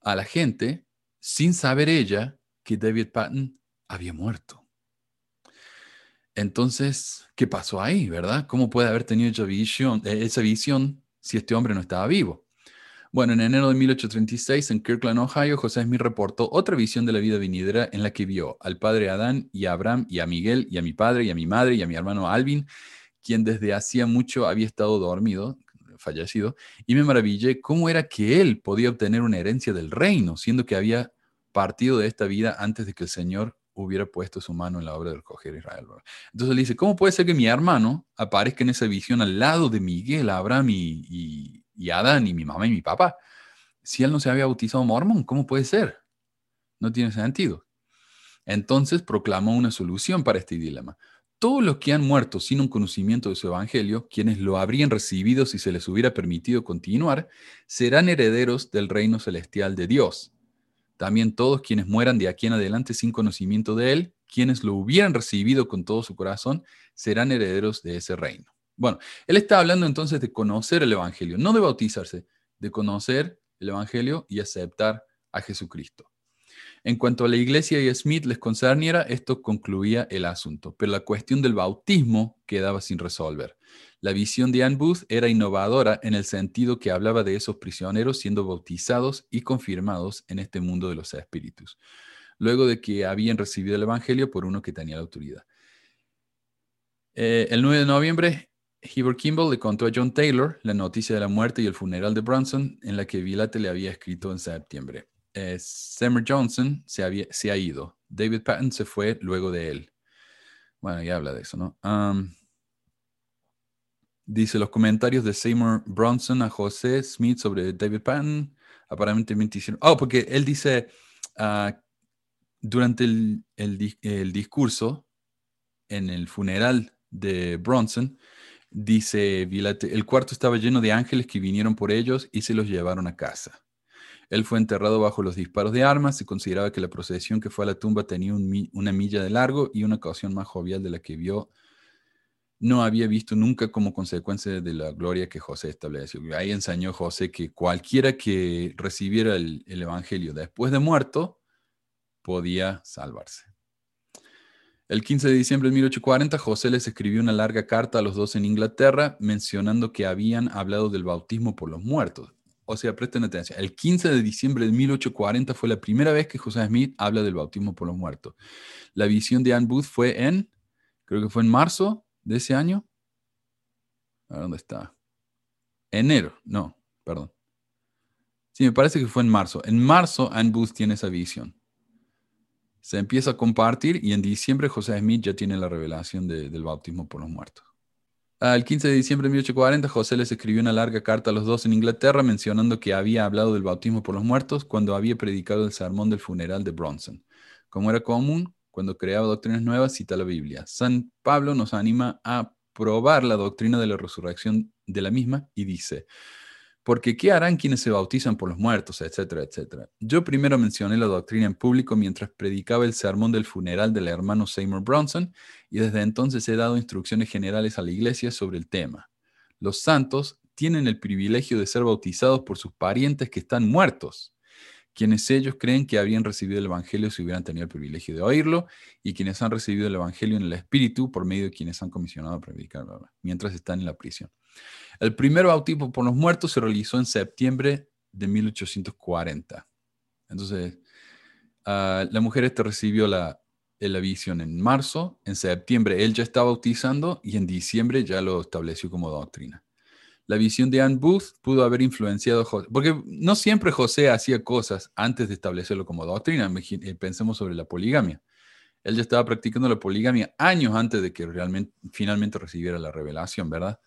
a la gente sin saber ella que David Patton había muerto. Entonces, ¿qué pasó ahí, verdad? ¿Cómo puede haber tenido esa visión, eh, esa visión si este hombre no estaba vivo? Bueno, en enero de 1836, en Kirkland, Ohio, José Smith reportó otra visión de la vida venidera en la que vio al padre Adán y a Abraham y a Miguel y a mi padre y a mi madre y a mi hermano Alvin, quien desde hacía mucho había estado dormido, fallecido, y me maravillé cómo era que él podía obtener una herencia del reino, siendo que había partido de esta vida antes de que el Señor hubiera puesto su mano en la obra de recoger a Israel. Entonces le dice, ¿cómo puede ser que mi hermano aparezca en esa visión al lado de Miguel, Abraham y Adán y mi mamá y mi papá? Si él no se había bautizado mormón, ¿cómo puede ser? No tiene sentido. Entonces proclamó una solución para este dilema. Todos los que han muerto sin un conocimiento de su evangelio, quienes lo habrían recibido si se les hubiera permitido continuar, serán herederos del reino celestial de Dios. También todos quienes mueran de aquí en adelante sin conocimiento de Él, quienes lo hubieran recibido con todo su corazón, serán herederos de ese reino. Bueno, Él está hablando entonces de conocer el Evangelio, no de bautizarse, de conocer el Evangelio y aceptar a Jesucristo. En cuanto a la iglesia y a Smith les concerniera, esto concluía el asunto, pero la cuestión del bautismo quedaba sin resolver. La visión de Anne Booth era innovadora en el sentido que hablaba de esos prisioneros siendo bautizados y confirmados en este mundo de los espíritus, luego de que habían recibido el Evangelio por uno que tenía la autoridad. Eh, el 9 de noviembre, Heber Kimball le contó a John Taylor la noticia de la muerte y el funeral de Bronson en la que Vilate le había escrito en septiembre eh, Johnson se, había, se, ha ido. David Patton se fue luego de él. Bueno, ya habla de eso, ¿no? dice los comentarios de Seymour Bronson a José Smith sobre David Patton. Aparentemente hicieron. Oh, porque él dice ah, durante el, el, discurso en el funeral de Bronson, dice el cuarto estaba lleno de ángeles que vinieron por ellos y se los llevaron a casa. Él fue enterrado bajo los disparos de armas. Se consideraba que la procesión que fue a la tumba tenía una milla de largo y una ocasión más jovial de la que vio. No había visto nunca como consecuencia de la gloria que José estableció. Ahí enseñó José que cualquiera que recibiera el Evangelio después de muerto podía salvarse. El 15 de diciembre de 1840, José les escribió una larga carta a los dos en Inglaterra mencionando que habían hablado del bautismo por los muertos. O sea, presten atención. El 15 de diciembre de 1840 fue la primera vez que José Smith habla del bautismo por los muertos. La visión de Anne Booth fue en, creo que fue en marzo de ese año. ¿A dónde está? Enero, no, perdón. Sí, me parece que fue en marzo. En marzo Anne Booth tiene esa visión. Se empieza a compartir y en diciembre José Smith ya tiene la revelación del bautismo por los muertos. El 15 de diciembre de 1840, José les escribió una larga carta a los dos en Inglaterra mencionando que había hablado del bautismo por los muertos cuando había predicado el sermón del funeral de Bronson. Como era común, cuando creaba doctrinas nuevas, cita la Biblia. San Pablo nos anima a probar la doctrina de la resurrección de la misma y dice, porque ¿qué harán quienes se bautizan por los muertos, etcétera, etcétera? Yo primero mencioné la doctrina en público mientras predicaba el sermón del funeral del hermano Seymour Bronson y desde entonces he dado instrucciones generales a la iglesia sobre el tema. Los santos tienen el privilegio de ser bautizados por sus parientes que están muertos, quienes ellos creen que habrían recibido el Evangelio si hubieran tenido el privilegio de oírlo, y quienes han recibido el Evangelio en el Espíritu por medio de quienes han comisionado a predicar mientras están en la prisión. El primer bautismo por los muertos se realizó en septiembre de 1840. Entonces, ah, la mujer esta recibió la, la visión en marzo, en septiembre él ya estaba bautizando y en diciembre ya lo estableció como doctrina. La visión de Anne Booth pudo haber influenciado a José, porque no siempre José hacía cosas antes de establecerlo como doctrina. Eh, pensemos sobre la poligamia. Él ya estaba practicando la poligamia años antes de que realmente, finalmente recibiera la revelación, ¿verdad?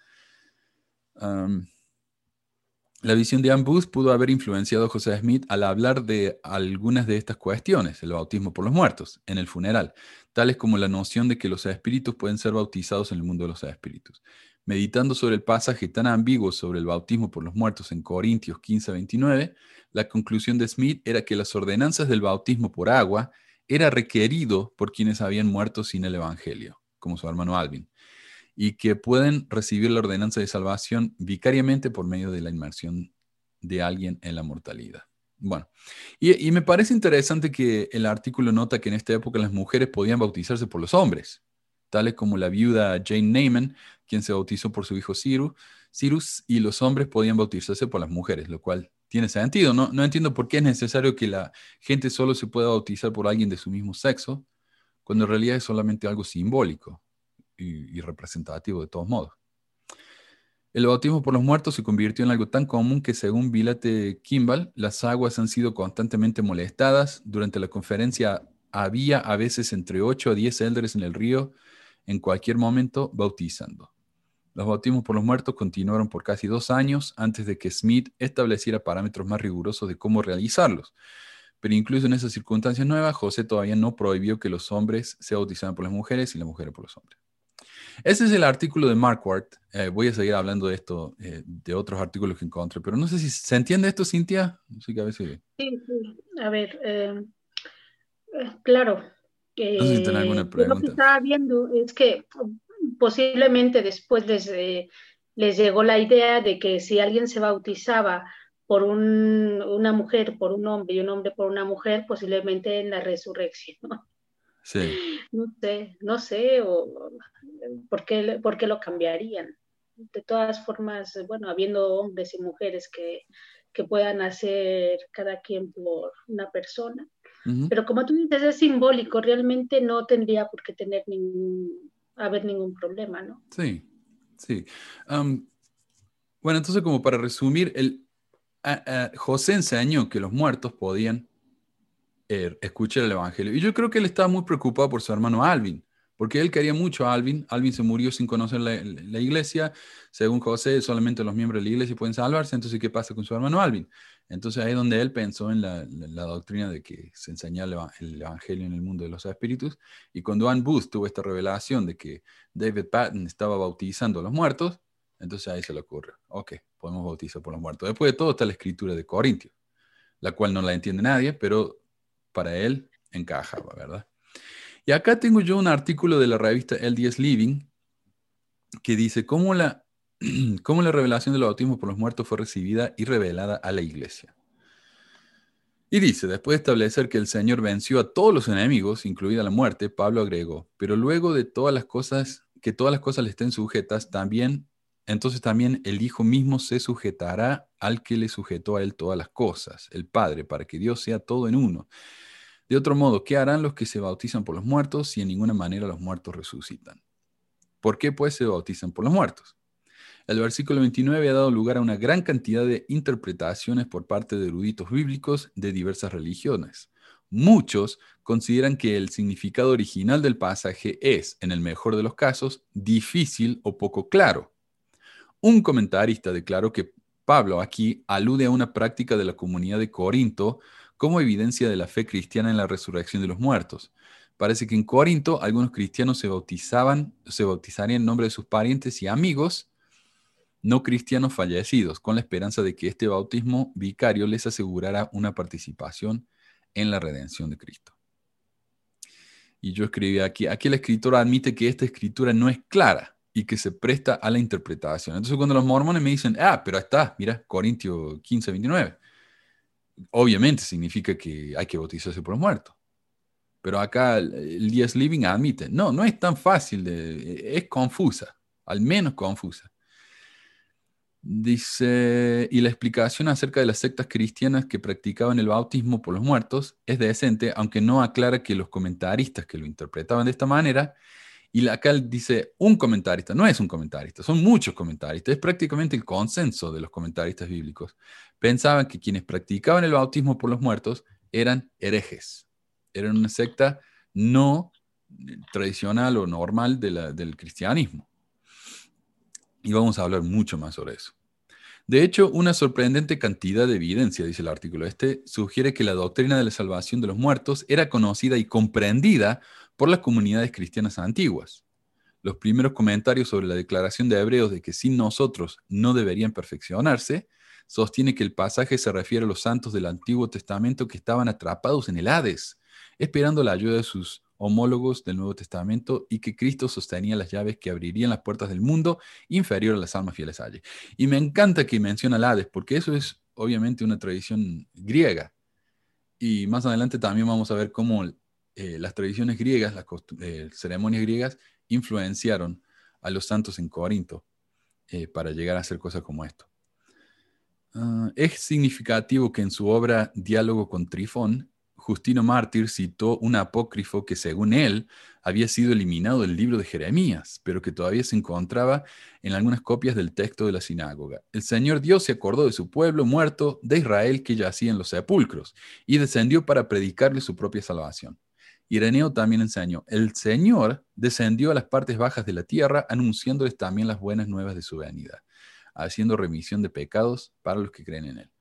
La visión de Anne pudo haber influenciado a José Smith al hablar de algunas de estas cuestiones, el bautismo por los muertos, en el funeral, tales como la noción de que los espíritus pueden ser bautizados en el mundo de los espíritus. Meditando sobre el pasaje tan ambiguo sobre el bautismo por los muertos en Corintios 15 29, la conclusión de Smith era que las ordenanzas del bautismo por agua era requerido por quienes habían muerto sin el Evangelio, como su hermano Alvin y que pueden recibir la ordenanza de salvación vicariamente por medio de la inmersión de alguien en la mortalidad. Bueno, y, me parece interesante que el artículo nota que en esta época las mujeres podían bautizarse por los hombres, tales como la viuda Jane Neyman, quien se bautizó por su hijo Cyrus, Cyrus y los hombres podían bautizarse por las mujeres, lo cual tiene sentido. No, no entiendo por qué es necesario que la gente solo se pueda bautizar por alguien de su mismo sexo, cuando en realidad es solamente algo simbólico y, representativo de todos modos. El bautismo por los muertos se convirtió en algo tan común que según Vilate Kimball, las aguas han sido constantemente molestadas. Durante la conferencia había a veces entre 8 a 10 elders en el río en cualquier momento bautizando. Los bautismos por los muertos continuaron por casi dos años antes de que Smith estableciera parámetros más rigurosos de cómo realizarlos. Pero incluso en esas circunstancias nuevas, José todavía no prohibió que los hombres se bautizaran por las mujeres y las mujeres por los hombres. Ese es el artículo de Marquardt. Eh, voy a seguir hablando de esto, eh, de otros artículos que encontré, pero no sé si se entiende esto, Cintia. Sí, a Sí, A ver, eh, claro. no sé si alguna pregunta. Lo que estaba viendo es que posiblemente después les, les llegó la idea de que si alguien se bautizaba por una mujer, por un hombre y un hombre por una mujer, posiblemente en la resurrección. ¿no? Sí. No sé, no sé, o, ¿por, qué, ¿por qué lo cambiarían? De todas formas, bueno, habiendo hombres y mujeres que, que puedan hacer cada quien por una persona. Pero como tú dices, es simbólico, realmente no tendría por qué tener ningún, haber ningún problema, ¿no? Sí, sí. bueno, entonces como para resumir, el, José enseñó que los muertos podían Er, escuchar el Evangelio. Y yo creo que él estaba muy preocupado por su hermano Alvin, porque él quería mucho a Alvin. Alvin se murió sin conocer la, iglesia. Según José, solamente los miembros de la iglesia pueden salvarse. Entonces, ¿qué pasa con su hermano Alvin? Entonces, ahí es donde él pensó en la, doctrina de que se enseñaba el Evangelio en el mundo de los espíritus. Y cuando Ann Booth tuvo esta revelación de que David Patton estaba bautizando a los muertos, entonces ahí se le ocurre, ok, podemos bautizar por los muertos. Después de todo está la escritura de Corintios, la cual no la entiende nadie, pero para él encajaba, ¿verdad? Y acá tengo yo un artículo de la revista LDS Living que dice cómo la, cómo la revelación del bautismo por los muertos fue recibida y revelada a la iglesia. Y dice, después de establecer que el Señor venció a todos los enemigos, incluida la muerte, Pablo agregó, pero luego de todas las cosas, que todas las cosas le estén sujetas, también, entonces también el Hijo mismo se sujetará al que le sujetó a él todas las cosas, el Padre, para que Dios sea todo en uno. De otro modo, ¿qué harán los que se bautizan por los muertos si en ninguna manera los muertos resucitan? ¿Por qué pues se bautizan por los muertos? El versículo 29 ha dado lugar a una gran cantidad de interpretaciones por parte de eruditos bíblicos de diversas religiones. Muchos consideran que el significado original del pasaje es, en el mejor de los casos, difícil o poco claro. Un comentarista declaró que Pablo aquí alude a una práctica de la comunidad de Corinto como evidencia de la fe cristiana en la resurrección de los muertos. Parece que en Corinto algunos cristianos se bautizaban, se bautizarían en nombre de sus parientes y amigos no cristianos fallecidos, con la esperanza de que este bautismo vicario les asegurara una participación en la redención de Cristo. Y yo escribí aquí, aquí la escritora admite que esta escritura no es clara y que se presta a la interpretación. Entonces cuando los mormones me dicen, ah, pero está, mira, Corintio 15, 29, obviamente significa que hay que bautizarse por los muertos. Pero acá el Diez Living admite, no, no es tan fácil, de, es confusa, al menos confusa. Dice, y la explicación acerca de las sectas cristianas que practicaban el bautismo por los muertos es decente, aunque no aclara que los comentaristas que lo interpretaban de esta manera y acá dice un comentarista, no es un comentarista, son muchos comentaristas, es prácticamente el consenso de los comentaristas bíblicos. Pensaban que quienes practicaban el bautismo por los muertos eran herejes, eran una secta no tradicional o normal del cristianismo. Y vamos a hablar mucho más sobre eso. De hecho, una sorprendente cantidad de evidencia, dice el artículo este, sugiere que la doctrina de la salvación de los muertos era conocida y comprendida por las comunidades cristianas antiguas. Los primeros comentarios sobre la declaración de Hebreos de que sin nosotros no deberían perfeccionarse, sostiene que el pasaje se refiere a los santos del Antiguo Testamento que estaban atrapados en el Hades, esperando la ayuda de sus homólogos del Nuevo Testamento y que Cristo sostenía las llaves que abrirían las puertas del mundo inferior a las almas fieles allí. Y me encanta que menciona el Hades, porque eso es obviamente una tradición griega. Y más adelante también vamos a ver cómo eh, las tradiciones griegas, las eh, ceremonias griegas, influenciaron a los santos en Corinto eh, para llegar a hacer cosas como esto. Ah, es significativo que en su obra Diálogo con Trifón, Justino Mártir citó un apócrifo que según él había sido eliminado del libro de Jeremías, pero que todavía se encontraba en algunas copias del texto de la sinagoga. El Señor Dios se acordó de su pueblo muerto de Israel que yacía en los sepulcros y descendió para predicarle su propia salvación. Ireneo también enseñó, el Señor descendió a las partes bajas de la tierra anunciándoles también las buenas nuevas de su venida, haciendo remisión de pecados para los que creen en él.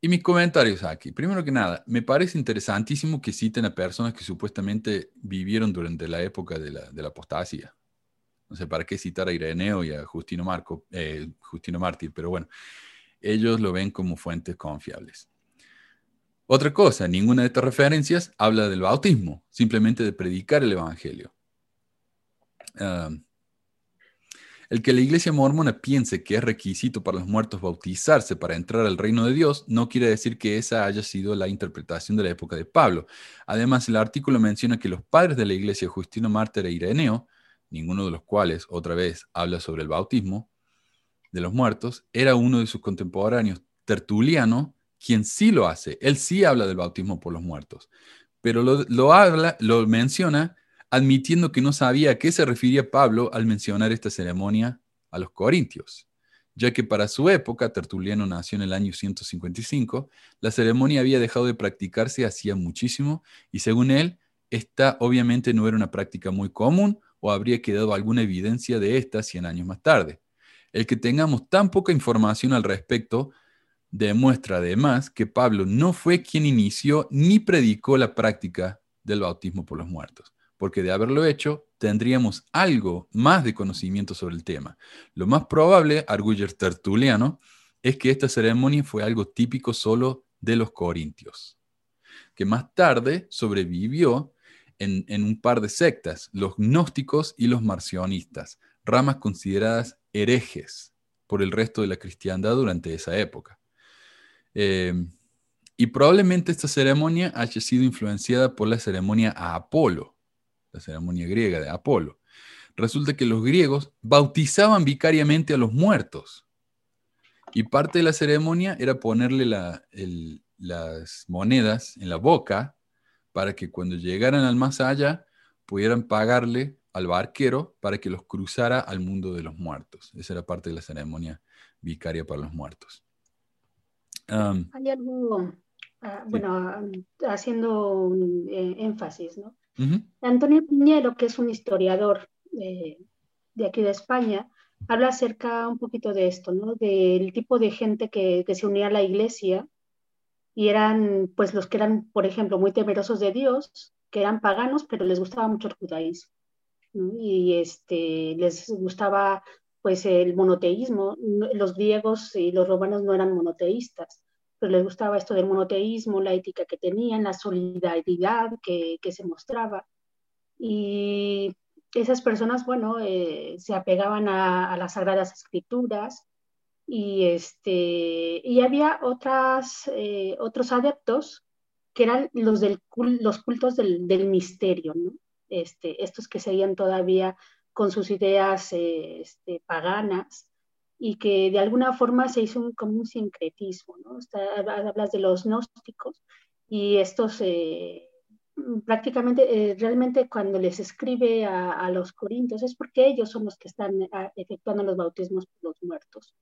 Y mis comentarios aquí. Primero que nada, me parece interesantísimo que citen a personas que supuestamente vivieron durante la época de la, de apostasía. No sé para qué citar a Ireneo y a Justino, Marco, eh, Justino Mártir, pero bueno, ellos lo ven como fuentes confiables. Otra cosa, ninguna de estas referencias habla del bautismo, simplemente de predicar el Evangelio. El que la iglesia mormona piense que es requisito para los muertos bautizarse para entrar al reino de Dios no quiere decir que esa haya sido la interpretación de la época de Pablo. Además, el artículo menciona que los padres de la iglesia, Justino Mártir e Ireneo, ninguno de los cuales otra vez habla sobre el bautismo de los muertos, era uno de sus contemporáneos, Tertuliano, quien sí lo hace. Él sí habla del bautismo por los muertos, pero lo, lo habla, lo menciona admitiendo que no sabía a qué se refería Pablo al mencionar esta ceremonia a los corintios, ya que para su época, Tertuliano nació en el año 155, la ceremonia había dejado de practicarse hacía muchísimo y según él, esta obviamente no era una práctica muy común o habría quedado alguna evidencia de esta 100 años más tarde. El que tengamos tan poca información al respecto demuestra además que Pablo no fue quien inició ni predicó la práctica del bautismo por los muertos porque de haberlo hecho, tendríamos algo más de conocimiento sobre el tema. Lo más probable, arguye Tertuliano, es que esta ceremonia fue algo típico solo de los corintios, que más tarde sobrevivió en, en un par de sectas, los gnósticos y los marcionistas, ramas consideradas herejes por el resto de la cristiandad durante esa época. Eh, y probablemente esta ceremonia haya sido influenciada por la ceremonia a Apolo, la ceremonia griega de Apolo. Resulta que los griegos bautizaban vicariamente a los muertos. Y parte de la ceremonia era ponerle las monedas en la boca para que cuando llegaran al más allá pudieran pagarle al barquero para que los cruzara al mundo de los muertos. Esa era parte de la ceremonia vicaria para los muertos. Hay algo, ah, bueno, haciendo un eh, énfasis, ¿no? Antonio Piñero, que es un historiador eh, de aquí de España, habla acerca un poquito de esto, ¿no? Del tipo de gente que, se unía a la iglesia y eran, pues, los que eran, por ejemplo, muy temerosos de Dios, que eran paganos, pero les gustaba mucho el judaísmo, Y este, les gustaba, pues, el monoteísmo. Los griegos y los romanos no eran monoteístas pero les gustaba esto del monoteísmo, la ética que tenían, la solidaridad que, se mostraba. Y esas personas, bueno, eh, se apegaban a, las sagradas escrituras y, este, y había otras, eh, otros adeptos que eran los, del, los cultos del, misterio, ¿no? Este, estos que seguían todavía con sus ideas eh, este, paganas y que de alguna forma se hizo un, como un sincretismo, ¿no? hablas de los gnósticos y estos eh, prácticamente, eh, realmente cuando les escribe a, los corintios es porque ellos son los que están ah, efectuando los bautismos por los muertos,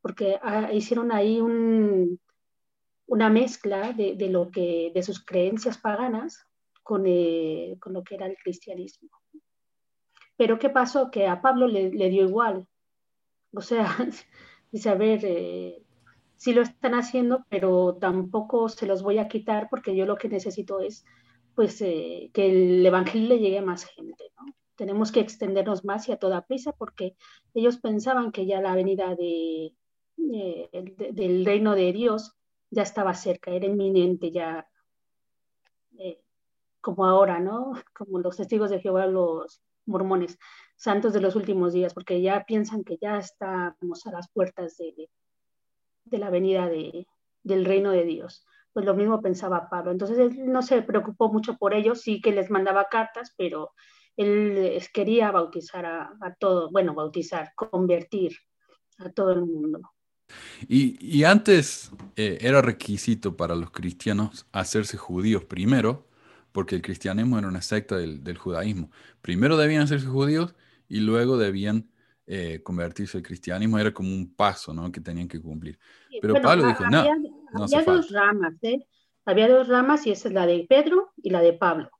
porque ah, hicieron ahí un, una mezcla de, de, lo que, de sus creencias paganas con, eh, con, lo que era el cristianismo. Pero ¿qué pasó? Que a Pablo le, le dio igual, o sea, dice, a ver, eh, sí lo están haciendo, pero tampoco se los voy a quitar porque yo lo que necesito es pues eh, que el Evangelio le llegue a más gente, ¿no? Tenemos que extendernos más y a toda prisa porque ellos pensaban que ya la venida de, eh, del reino de Dios ya estaba cerca, era inminente ya, como ahora, ¿no? Como los testigos de Jehová, los mormones santos de los últimos días, porque ya piensan que ya estamos a las puertas de, de la venida de, del reino de Dios. Pues lo mismo pensaba Pablo. Entonces él no se preocupó mucho por ellos, sí que les mandaba cartas, pero él quería bautizar a, a todo, bueno, bautizar, convertir a todo el mundo. Y, y antes eh, era requisito para los cristianos hacerse judíos primero, porque el cristianismo era una secta del, del judaísmo. Primero debían hacerse judíos y luego debían eh, convertirse al cristianismo. Era como un paso ¿no? que tenían que cumplir. Pero Pablo dijo, no, había, no había dos falta. ramas, ¿eh? Había dos ramas y esa es la de Pedro y la de Pablo.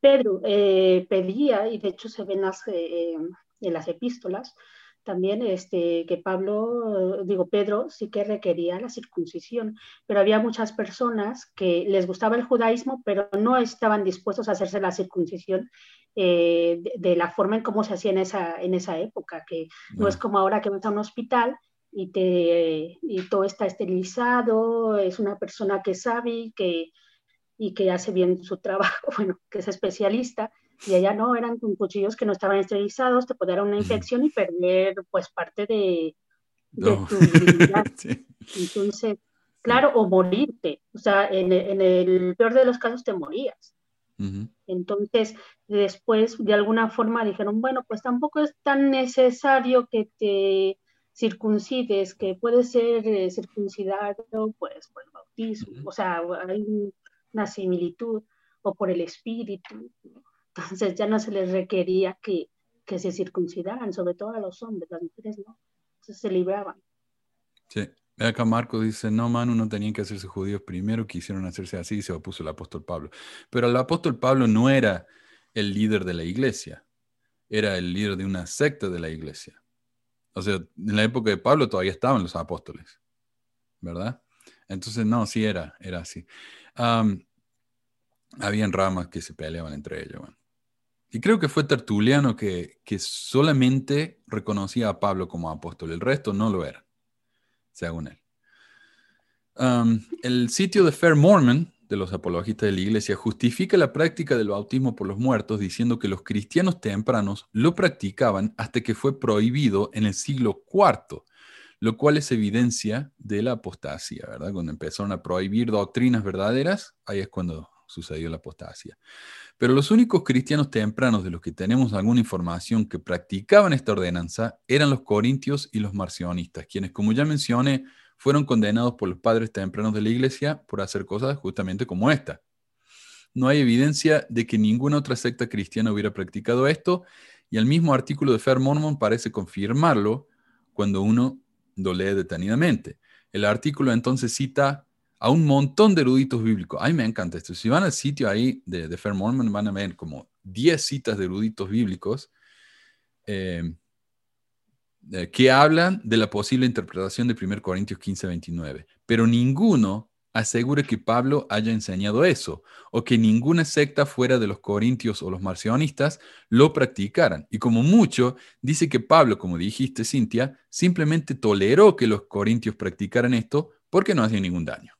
Pedro eh, pedía, y de hecho se ven las, en las epístolas, también este, que Pablo, digo, Pedro sí que requería la circuncisión, pero había muchas personas que les gustaba el judaísmo, pero no estaban dispuestos a hacerse la circuncisión eh, de, de la forma en cómo se hacía en esa, en esa época, que no es ah, como ahora que vas a un hospital y, te, y todo está esterilizado, es una persona que sabe y que, y que hace bien su trabajo, bueno, que es especialista, y allá no, eran con cuchillos que no estaban esterilizados, te podía dar una infección y perder pues parte de, de no. tu dignidad. Sí, Entonces, claro, o morirte, o sea, en, en el peor de los casos te morías. Entonces, después, de alguna forma, dijeron, bueno, pues tampoco es tan necesario que te circuncides, que puede ser eh, circuncidado, pues, por el bautismo, o sea, hay un- una similitud, o por el espíritu. ¿no? Entonces, ya no se les requería que, que se circuncidaran, sobre todo a los hombres, las mujeres no. Entonces, se libraban. sí. Acá Marcos dice, no, mano, no tenían que hacerse judíos primero, quisieron hacerse así y se opuso el apóstol Pablo. Pero el apóstol Pablo no era el líder de la iglesia, era el líder de una secta de la iglesia. O sea, en la época de Pablo todavía estaban los apóstoles, ¿verdad? Entonces, no, sí era, era así. Am, habían ramas que se peleaban entre ellos. bueno. Y creo que fue Tertuliano que, que solamente reconocía a Pablo como apóstol, el resto no lo era, según él. Um, el sitio de Fair Mormon, de los apologistas de la iglesia, justifica la práctica del bautismo por los muertos diciendo que los cristianos tempranos lo practicaban hasta que fue prohibido en el siglo IV, lo cual es evidencia de la apostasía, ¿verdad? Cuando empezaron a prohibir doctrinas verdaderas, ahí es cuando sucedió la apostasía. Pero los únicos cristianos tempranos de los que tenemos alguna información que practicaban esta ordenanza eran los corintios y los marcionistas, quienes, como ya mencioné, fueron condenados por los padres tempranos de la iglesia por hacer cosas justamente como esta. No hay evidencia de que ninguna otra secta cristiana hubiera practicado esto, y el mismo artículo de Fair Mormon parece confirmarlo cuando uno lo lee detenidamente. El artículo entonces cita a un montón de eruditos bíblicos. Ay, me encanta esto. Si van al sitio ahí de, de Fair Mormon, van a ver como 10 citas de eruditos bíblicos eh, eh, que hablan de la posible interpretación de 1 Corintios 15, 29. Pero ninguno asegura que Pablo haya enseñado eso, o que ninguna secta fuera de los corintios o los marcionistas lo practicaran. Y como mucho, dice que Pablo, como dijiste, Cintia, simplemente toleró que los corintios practicaran esto porque no hacía ningún daño.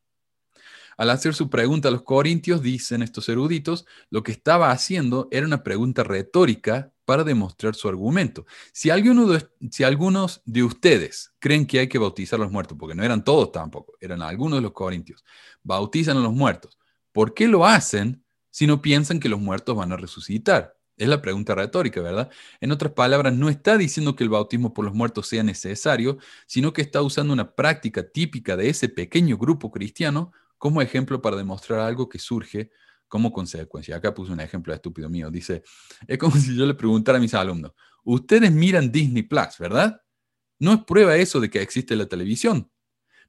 Al hacer su pregunta a los corintios, dicen estos eruditos, lo que estaba haciendo era una pregunta retórica para demostrar su argumento. Si, algunos de ustedes creen que hay que bautizar a los muertos, porque no eran todos tampoco, eran algunos de los corintios, bautizan a los muertos, ¿por qué lo hacen si no piensan que los muertos van a resucitar? Es la pregunta retórica, ¿verdad? En otras palabras, no está diciendo que el bautismo por los muertos sea necesario, sino que está usando una práctica típica de ese pequeño grupo cristiano como ejemplo para demostrar algo que surge como consecuencia. Acá puse un ejemplo estúpido mío. Dice, es como si yo le preguntara a mis alumnos, ustedes miran Disney Plus, ¿verdad? No es prueba eso de que existe la televisión.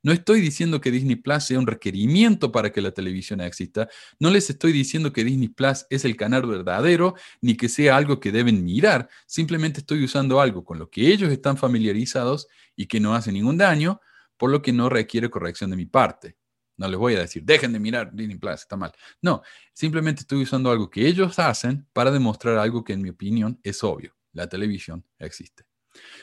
No estoy diciendo que Disney Plus sea un requerimiento para que la televisión exista. No les estoy diciendo que Disney Plus es el canal verdadero ni que sea algo que deben mirar. Simplemente estoy usando algo con lo que ellos están familiarizados y que no hace ningún daño, por lo que no requiere corrección de mi parte. No les voy a decir, dejen de mirar Disney Plus, está mal. No, simplemente estoy usando algo que ellos hacen para demostrar algo que en mi opinión es obvio. La televisión existe.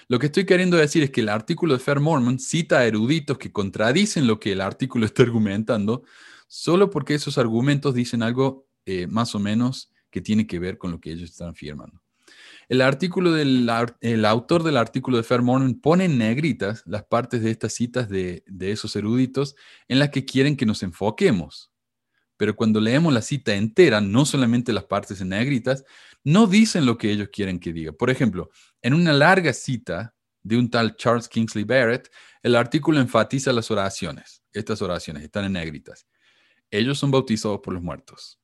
Lo que estoy queriendo decir es que el artículo de Fair Mormon cita a eruditos que contradicen lo que el artículo está argumentando, solo porque esos argumentos dicen algo eh, más o menos que tiene que ver con lo que ellos están afirmando. El artículo del el autor del artículo de Fair Mormon pone en negritas las partes de estas citas de, de esos eruditos en las que quieren que nos enfoquemos. Pero cuando leemos la cita entera, no solamente las partes en negritas, no dicen lo que ellos quieren que diga. Por ejemplo, en una larga cita de un tal Charles Kingsley Barrett, el artículo enfatiza las oraciones. Estas oraciones están en negritas. Ellos son bautizados por los muertos.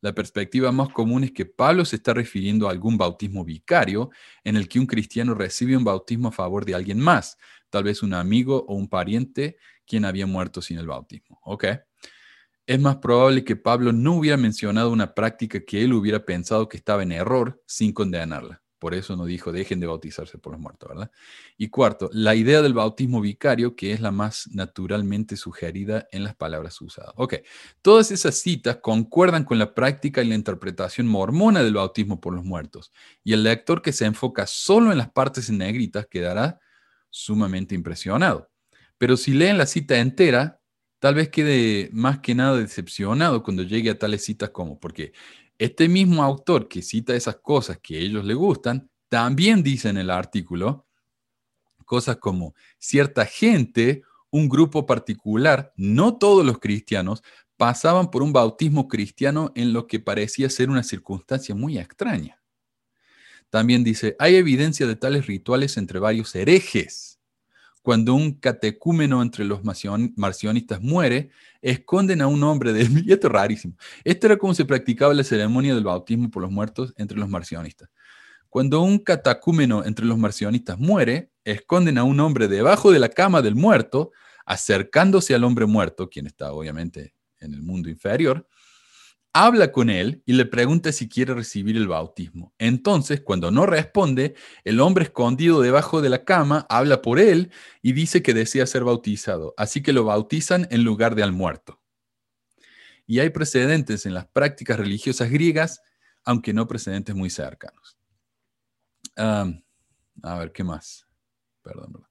La perspectiva más común es que Pablo se está refiriendo a algún bautismo vicario en el que un cristiano recibe un bautismo a favor de alguien más, tal vez un amigo o un pariente quien había muerto sin el bautismo. ¿Ok? Es más probable que Pablo no hubiera mencionado una práctica que él hubiera pensado que estaba en error sin condenarla. Por eso no dijo, dejen de bautizarse por los muertos, ¿verdad? Y cuarto, la idea del bautismo vicario, que es la más naturalmente sugerida en las palabras usadas. Ok, todas esas citas concuerdan con la práctica y la interpretación mormona del bautismo por los muertos. Y el lector que se enfoca solo en las partes en negritas quedará sumamente impresionado. Pero si leen la cita entera, tal vez quede más que nada decepcionado cuando llegue a tales citas como, porque este mismo autor que cita esas cosas que a ellos le gustan, también dice en el artículo cosas como cierta gente, un grupo particular, no todos los cristianos, pasaban por un bautismo cristiano en lo que parecía ser una circunstancia muy extraña. También dice, hay evidencia de tales rituales entre varios herejes cuando un catecúmeno entre los marcionistas muere, esconden a un hombre de... Y esto es rarísimo. Esto era como se practicaba la ceremonia del bautismo por los muertos entre los marcionistas. Cuando un catecúmeno entre los marcionistas muere, esconden a un hombre debajo de la cama del muerto, acercándose al hombre muerto, quien está obviamente en el mundo inferior, habla con él y le pregunta si quiere recibir el bautismo. Entonces, cuando no responde, el hombre escondido debajo de la cama habla por él y dice que desea ser bautizado, así que lo bautizan en lugar de al muerto. Y hay precedentes en las prácticas religiosas griegas, aunque no precedentes muy cercanos. a ver, ¿qué más? Perdón, perdón.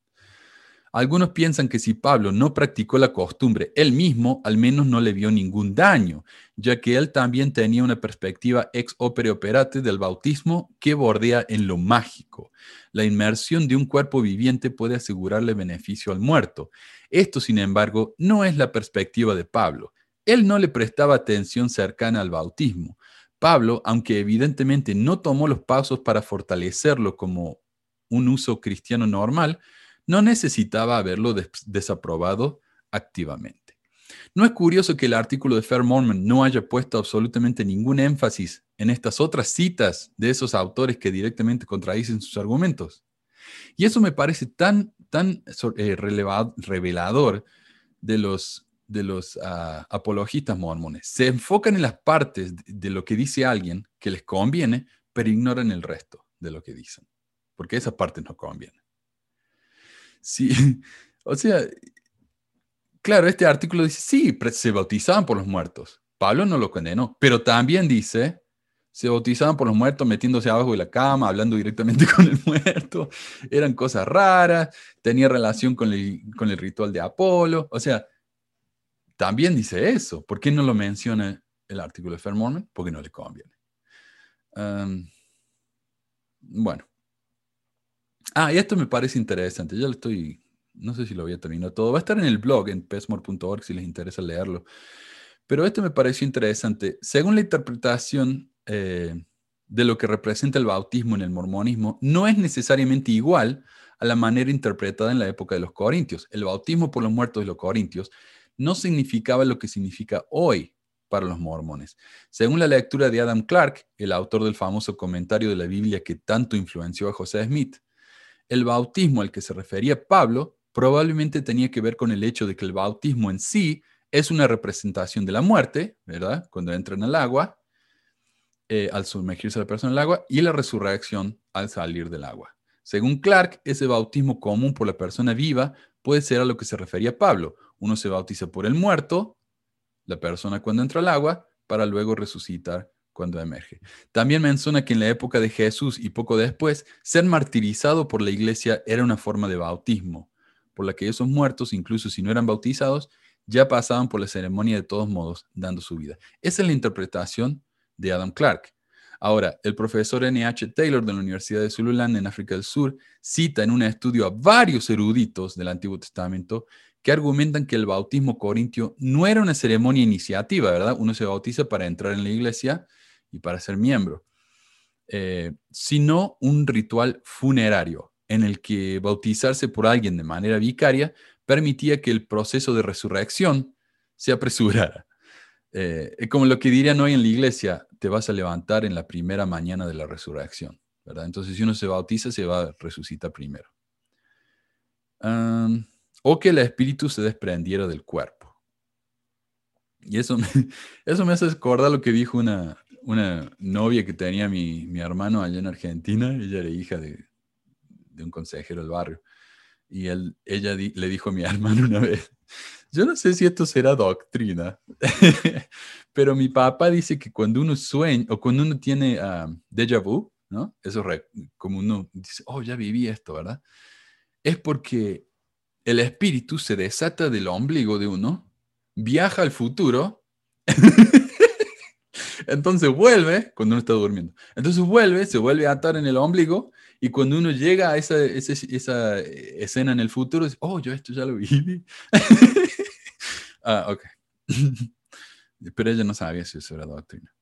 Algunos piensan que si Pablo no practicó la costumbre él mismo, al menos no le vio ningún daño, ya que él también tenía una perspectiva ex opere operate del bautismo que bordea en lo mágico. La inmersión de un cuerpo viviente puede asegurarle beneficio al muerto. Esto, sin embargo, no es la perspectiva de Pablo. Él no le prestaba atención cercana al bautismo. Pablo, aunque evidentemente no tomó los pasos para fortalecerlo como un uso cristiano normal, no necesitaba haberlo desaprobado activamente. ¿No es curioso que el artículo de Fair Mormon no haya puesto absolutamente ningún énfasis en estas otras citas de esos autores que directamente contradicen sus argumentos? Y eso me parece tan, tan eh, revelador de los, de los ah, apologistas mormones. Se enfocan en las partes de lo que dice alguien que les conviene, pero ignoran el resto de lo que dicen, porque esas partes no convienen. Sí, o sea, claro, este artículo dice, sí, se bautizaban por los muertos. Pablo no lo condenó, pero también dice, se bautizaban por los muertos metiéndose abajo de la cama, hablando directamente con el muerto, eran cosas raras, tenía relación con el, con el ritual de Apolo, o sea, también dice eso. ¿Por qué no lo menciona el artículo de Fairmorman? Porque no le conviene. bueno, Ah, y esto me parece interesante. Ya lo estoy, no sé si lo voy a terminar todo. Va a estar en el blog en pesmore.org si les interesa leerlo. Pero esto me pareció interesante. Según la interpretación eh, de lo que representa el bautismo en el mormonismo, no es necesariamente igual a la manera interpretada en la época de los corintios. El bautismo por los muertos de los corintios no significaba lo que significa hoy para los mormones. Según la lectura de Adam Clark, el autor del famoso comentario de la Biblia que tanto influenció a José Smith, el bautismo al que se refería Pablo probablemente tenía que ver con el hecho de que el bautismo en sí es una representación de la muerte, ¿verdad? Cuando entran al agua, eh, al sumergirse la persona en el agua, y la resurrección al salir del agua. Según Clark, ese bautismo común por la persona viva puede ser a lo que se refería Pablo. Uno se bautiza por el muerto, la persona cuando entra al agua, para luego resucitar cuando emerge. También menciona que en la época de Jesús y poco después, ser martirizado por la iglesia era una forma de bautismo, por la que esos muertos, incluso si no eran bautizados, ya pasaban por la ceremonia de todos modos, dando su vida. Esa es la interpretación de Adam Clark. Ahora, el profesor N.H. Taylor de la Universidad de Zululand en África del Sur cita en un estudio a varios eruditos del Antiguo Testamento que argumentan que el bautismo corintio no era una ceremonia iniciativa, ¿verdad? Uno se bautiza para entrar en la iglesia y para ser miembro, eh, sino un ritual funerario. en el que bautizarse por alguien de manera vicaria permitía que el proceso de resurrección se apresurara. Eh, como lo que dirían hoy en la iglesia, te vas a levantar en la primera mañana de la resurrección, ¿verdad? Entonces, si uno se bautiza, se va a resucitar primero. o que el espíritu se desprendiera del cuerpo. Y eso me, eso me hace acordar lo que dijo una, una novia que tenía mi, mi, hermano allá en Argentina. Ella era hija de, de un consejero del barrio. Y él, ella le dijo a mi hermano una vez, yo no sé si esto será doctrina, pero mi papá dice que cuando uno sueña o cuando uno tiene uh, déjà vu, ¿no? Eso como uno dice, oh, ya viví esto, ¿verdad? Es porque el espíritu se desata del ombligo de uno, viaja al futuro, entonces vuelve, cuando uno está durmiendo, entonces vuelve, se vuelve a atar en el ombligo y cuando uno llega a esa, esa, esa escena en el futuro, dice, oh, yo esto ya lo viví. ah, ok. Pero ella no sabía si eso era doctrina.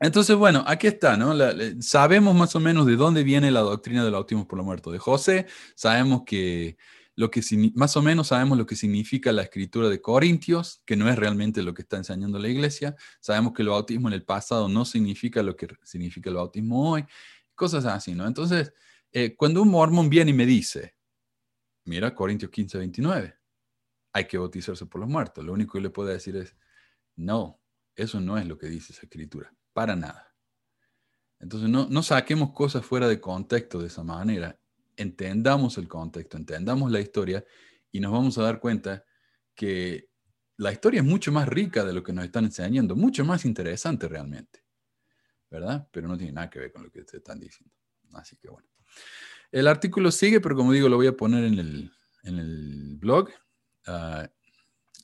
Entonces, bueno, aquí está, ¿no? sabemos más o menos de dónde viene la doctrina del bautismo por lo muerto de José, sabemos que lo que más o menos sabemos lo que significa la escritura de Corintios, que no es realmente lo que está enseñando la iglesia, sabemos que el bautismo en el pasado no significa lo que significa el bautismo hoy, cosas así, ¿no? Entonces, eh, cuando un mormón viene y me dice, mira, Corintios 15, 29, hay que bautizarse por los muertos, lo único que le puedo decir es, no, eso no es lo que dice esa escritura, para nada. Entonces, no, no saquemos cosas fuera de contexto de esa manera, entendamos el contexto, entendamos la historia y nos vamos a dar cuenta que la historia es mucho más rica de lo que nos están enseñando, mucho más interesante realmente. ¿verdad? Pero no tiene nada que ver con lo que te están diciendo. Así que bueno. El artículo sigue, pero como digo, lo voy a poner en el, en el blog. Ah,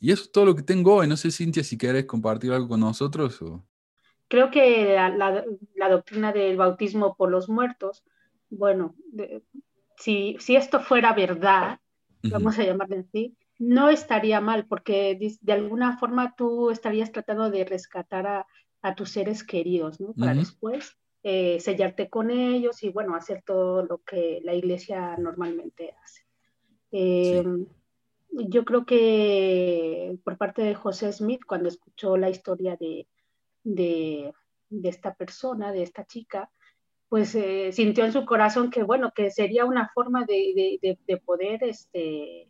y eso es todo lo que tengo hoy. No sé, Cintia, si quieres compartir algo con nosotros. O... Creo que la, la, doctrina del bautismo por los muertos, bueno, si, si, esto fuera verdad, vamos a llamarle así, no estaría mal, porque de alguna forma tú estarías tratando de rescatar a, a tus seres queridos, ¿no? Para después eh, sellarte con ellos y, bueno, hacer todo lo que la iglesia normalmente hace. Em, yo creo que por parte de José Smith, cuando escuchó la historia de, de, esta persona, de esta chica, pues eh, sintió en su corazón que, bueno, que sería una forma de, de, poder, este,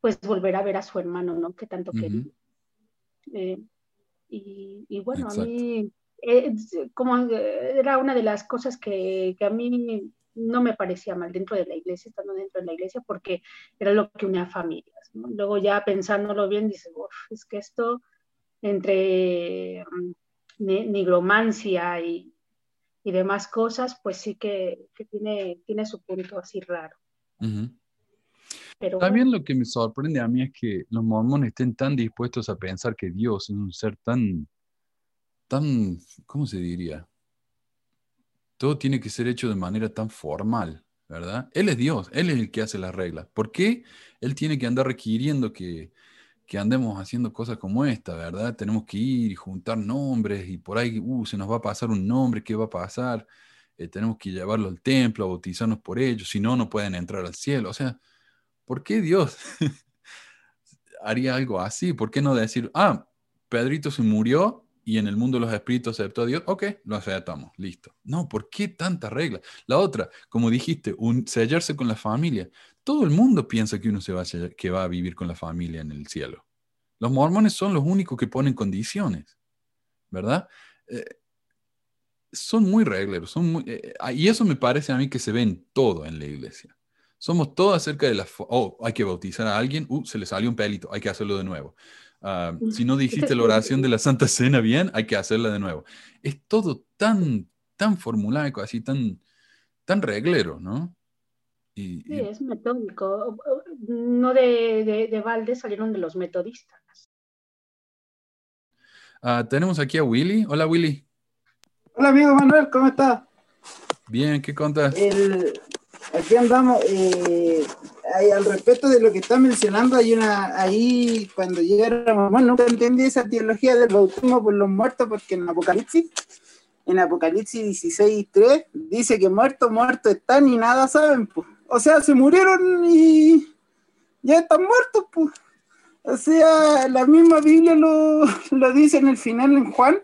pues volver a ver a su hermano, ¿no? Que tanto quería. Eh, y, bueno, a mí, eh, como era una de las cosas que, a mí no me parecía mal dentro de la iglesia, estando dentro de la iglesia, porque era lo que unía familias. Luego ya pensándolo bien, dices, es que esto entre mm, nigromancia y, y, demás cosas, pues sí que, tiene, tiene su punto así raro. También lo que me sorprende a mí es que los mormones estén tan dispuestos a pensar que Dios es un ser tan, tan, ¿cómo se diría? Todo tiene que ser hecho de manera tan formal, ¿verdad? Él es Dios, Él es el que hace las reglas. ¿Por qué Él tiene que andar requiriendo que, que andemos haciendo cosas como esta, ¿verdad? Tenemos que ir y juntar nombres y por ahí, uh, se nos va a pasar un nombre, ¿qué va a pasar? Eh, tenemos que llevarlo al templo, bautizarnos por ellos, si no, no pueden entrar al cielo. O sea, ¿por qué Dios haría algo así? ¿Por qué no decir, ah, Pedrito se murió y en el mundo de los espíritus aceptó a Dios? Ok, lo aceptamos, listo. No, ¿por qué tanta regla? La otra, como dijiste, un, sellarse con la familia. Todo el mundo piensa que uno se va a que va a vivir con la familia en el cielo. Los mormones son los únicos que ponen condiciones, ¿verdad? Eh, son muy regleros, son muy, eh, y eso me parece a mí que se ve en todo en la iglesia. Somos todos acerca de la... Oh, hay que bautizar a alguien, uh, se le salió un pelito, hay que hacerlo de nuevo. Ah, si no dijiste la oración de la Santa Cena bien, hay que hacerla de nuevo. Es todo tan, tan formulaico, así tan, tan reglero, ¿no? Sí, es metódico. No de, de, de balde salieron de los metodistas. Ah, tenemos aquí a Willy. Hola, Willy. Hola, amigo Manuel, ¿cómo estás? Bien, ¿qué contas? El, aquí andamos. Eh, al respecto de lo que está mencionando, hay una. Ahí, cuando llegaron, bueno, nunca entendí esa teología del bautismo por los muertos, porque en Apocalipsis, en Apocalipsis 16, 3, dice que muertos, muertos están y nada saben, pues. O sea, se murieron y ya están muertos, pues. O sea, la misma Biblia lo, lo dice en el final en Juan.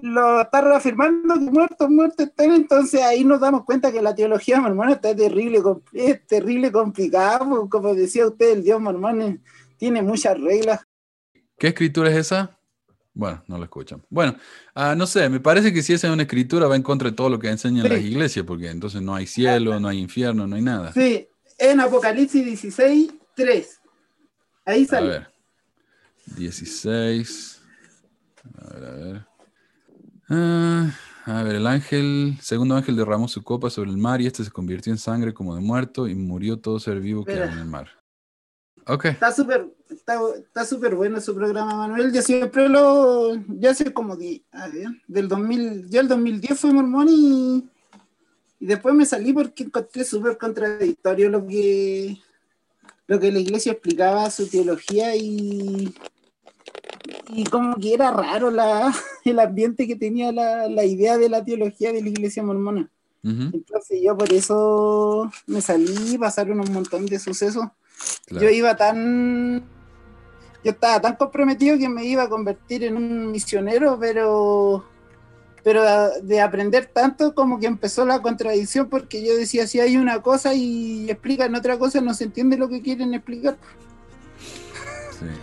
Lo está reafirmando que muertos, muertos están. Entonces ahí nos damos cuenta que la teología mormona está terrible, es terrible complicada. pues, Como decía usted, el Dios mormón tiene muchas reglas. ¿Qué escritura es esa? Bueno, no lo escuchan. Bueno, ah, no sé, me parece que si esa es una escritura va en contra de todo lo que enseñan Sí. las iglesias, porque entonces no hay cielo, no hay infierno, no hay nada. Sí, en Apocalipsis 16, 3. Ahí A sale. ver. 16. A ver, a ver. Ah, a ver, el ángel, segundo ángel derramó su copa sobre el mar y este se convirtió en sangre como de muerto y murió todo ser vivo que hay en el mar. Ok, Está súper está, está súper bueno su programa, Manuel. Yo siempre lo. Ya hace como. di- a ver, del 2000. Yo el 2010 fui mormón y. Y después me salí porque encontré súper contradictorio lo que. Lo que la iglesia explicaba, su teología y. Y como que era raro la, el ambiente que tenía la, la idea de la teología de la iglesia mormona. ujú, Entonces yo por eso me salí, pasaron un montón de sucesos. Claro. Yo iba tan. Yo estaba tan comprometido que me iba a convertir en un misionero, pero. Pero de aprender tanto como que empezó la contradicción porque yo decía, si hay una cosa y explican otra cosa, no se entiende lo que quieren explicar. Sí.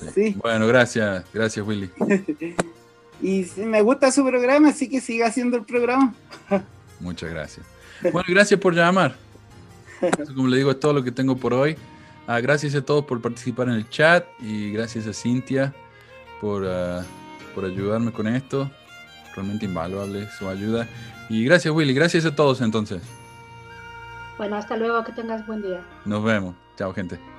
Sí. Sí. Bueno, gracias, gracias Willy. Y me gusta su programa, así que siga haciendo el programa. Muchas gracias. Bueno, gracias por llamar. Eso, como le digo, es todo lo que tengo por hoy. Ah, gracias a todos por participar en el chat y gracias a Cintia por, ah, por ayudarme con esto. Realmente invaluable su ayuda. Y gracias Willy, gracias a todos entonces. Bueno, hasta luego, que tengas buen día. Nos vemos. Chao gente.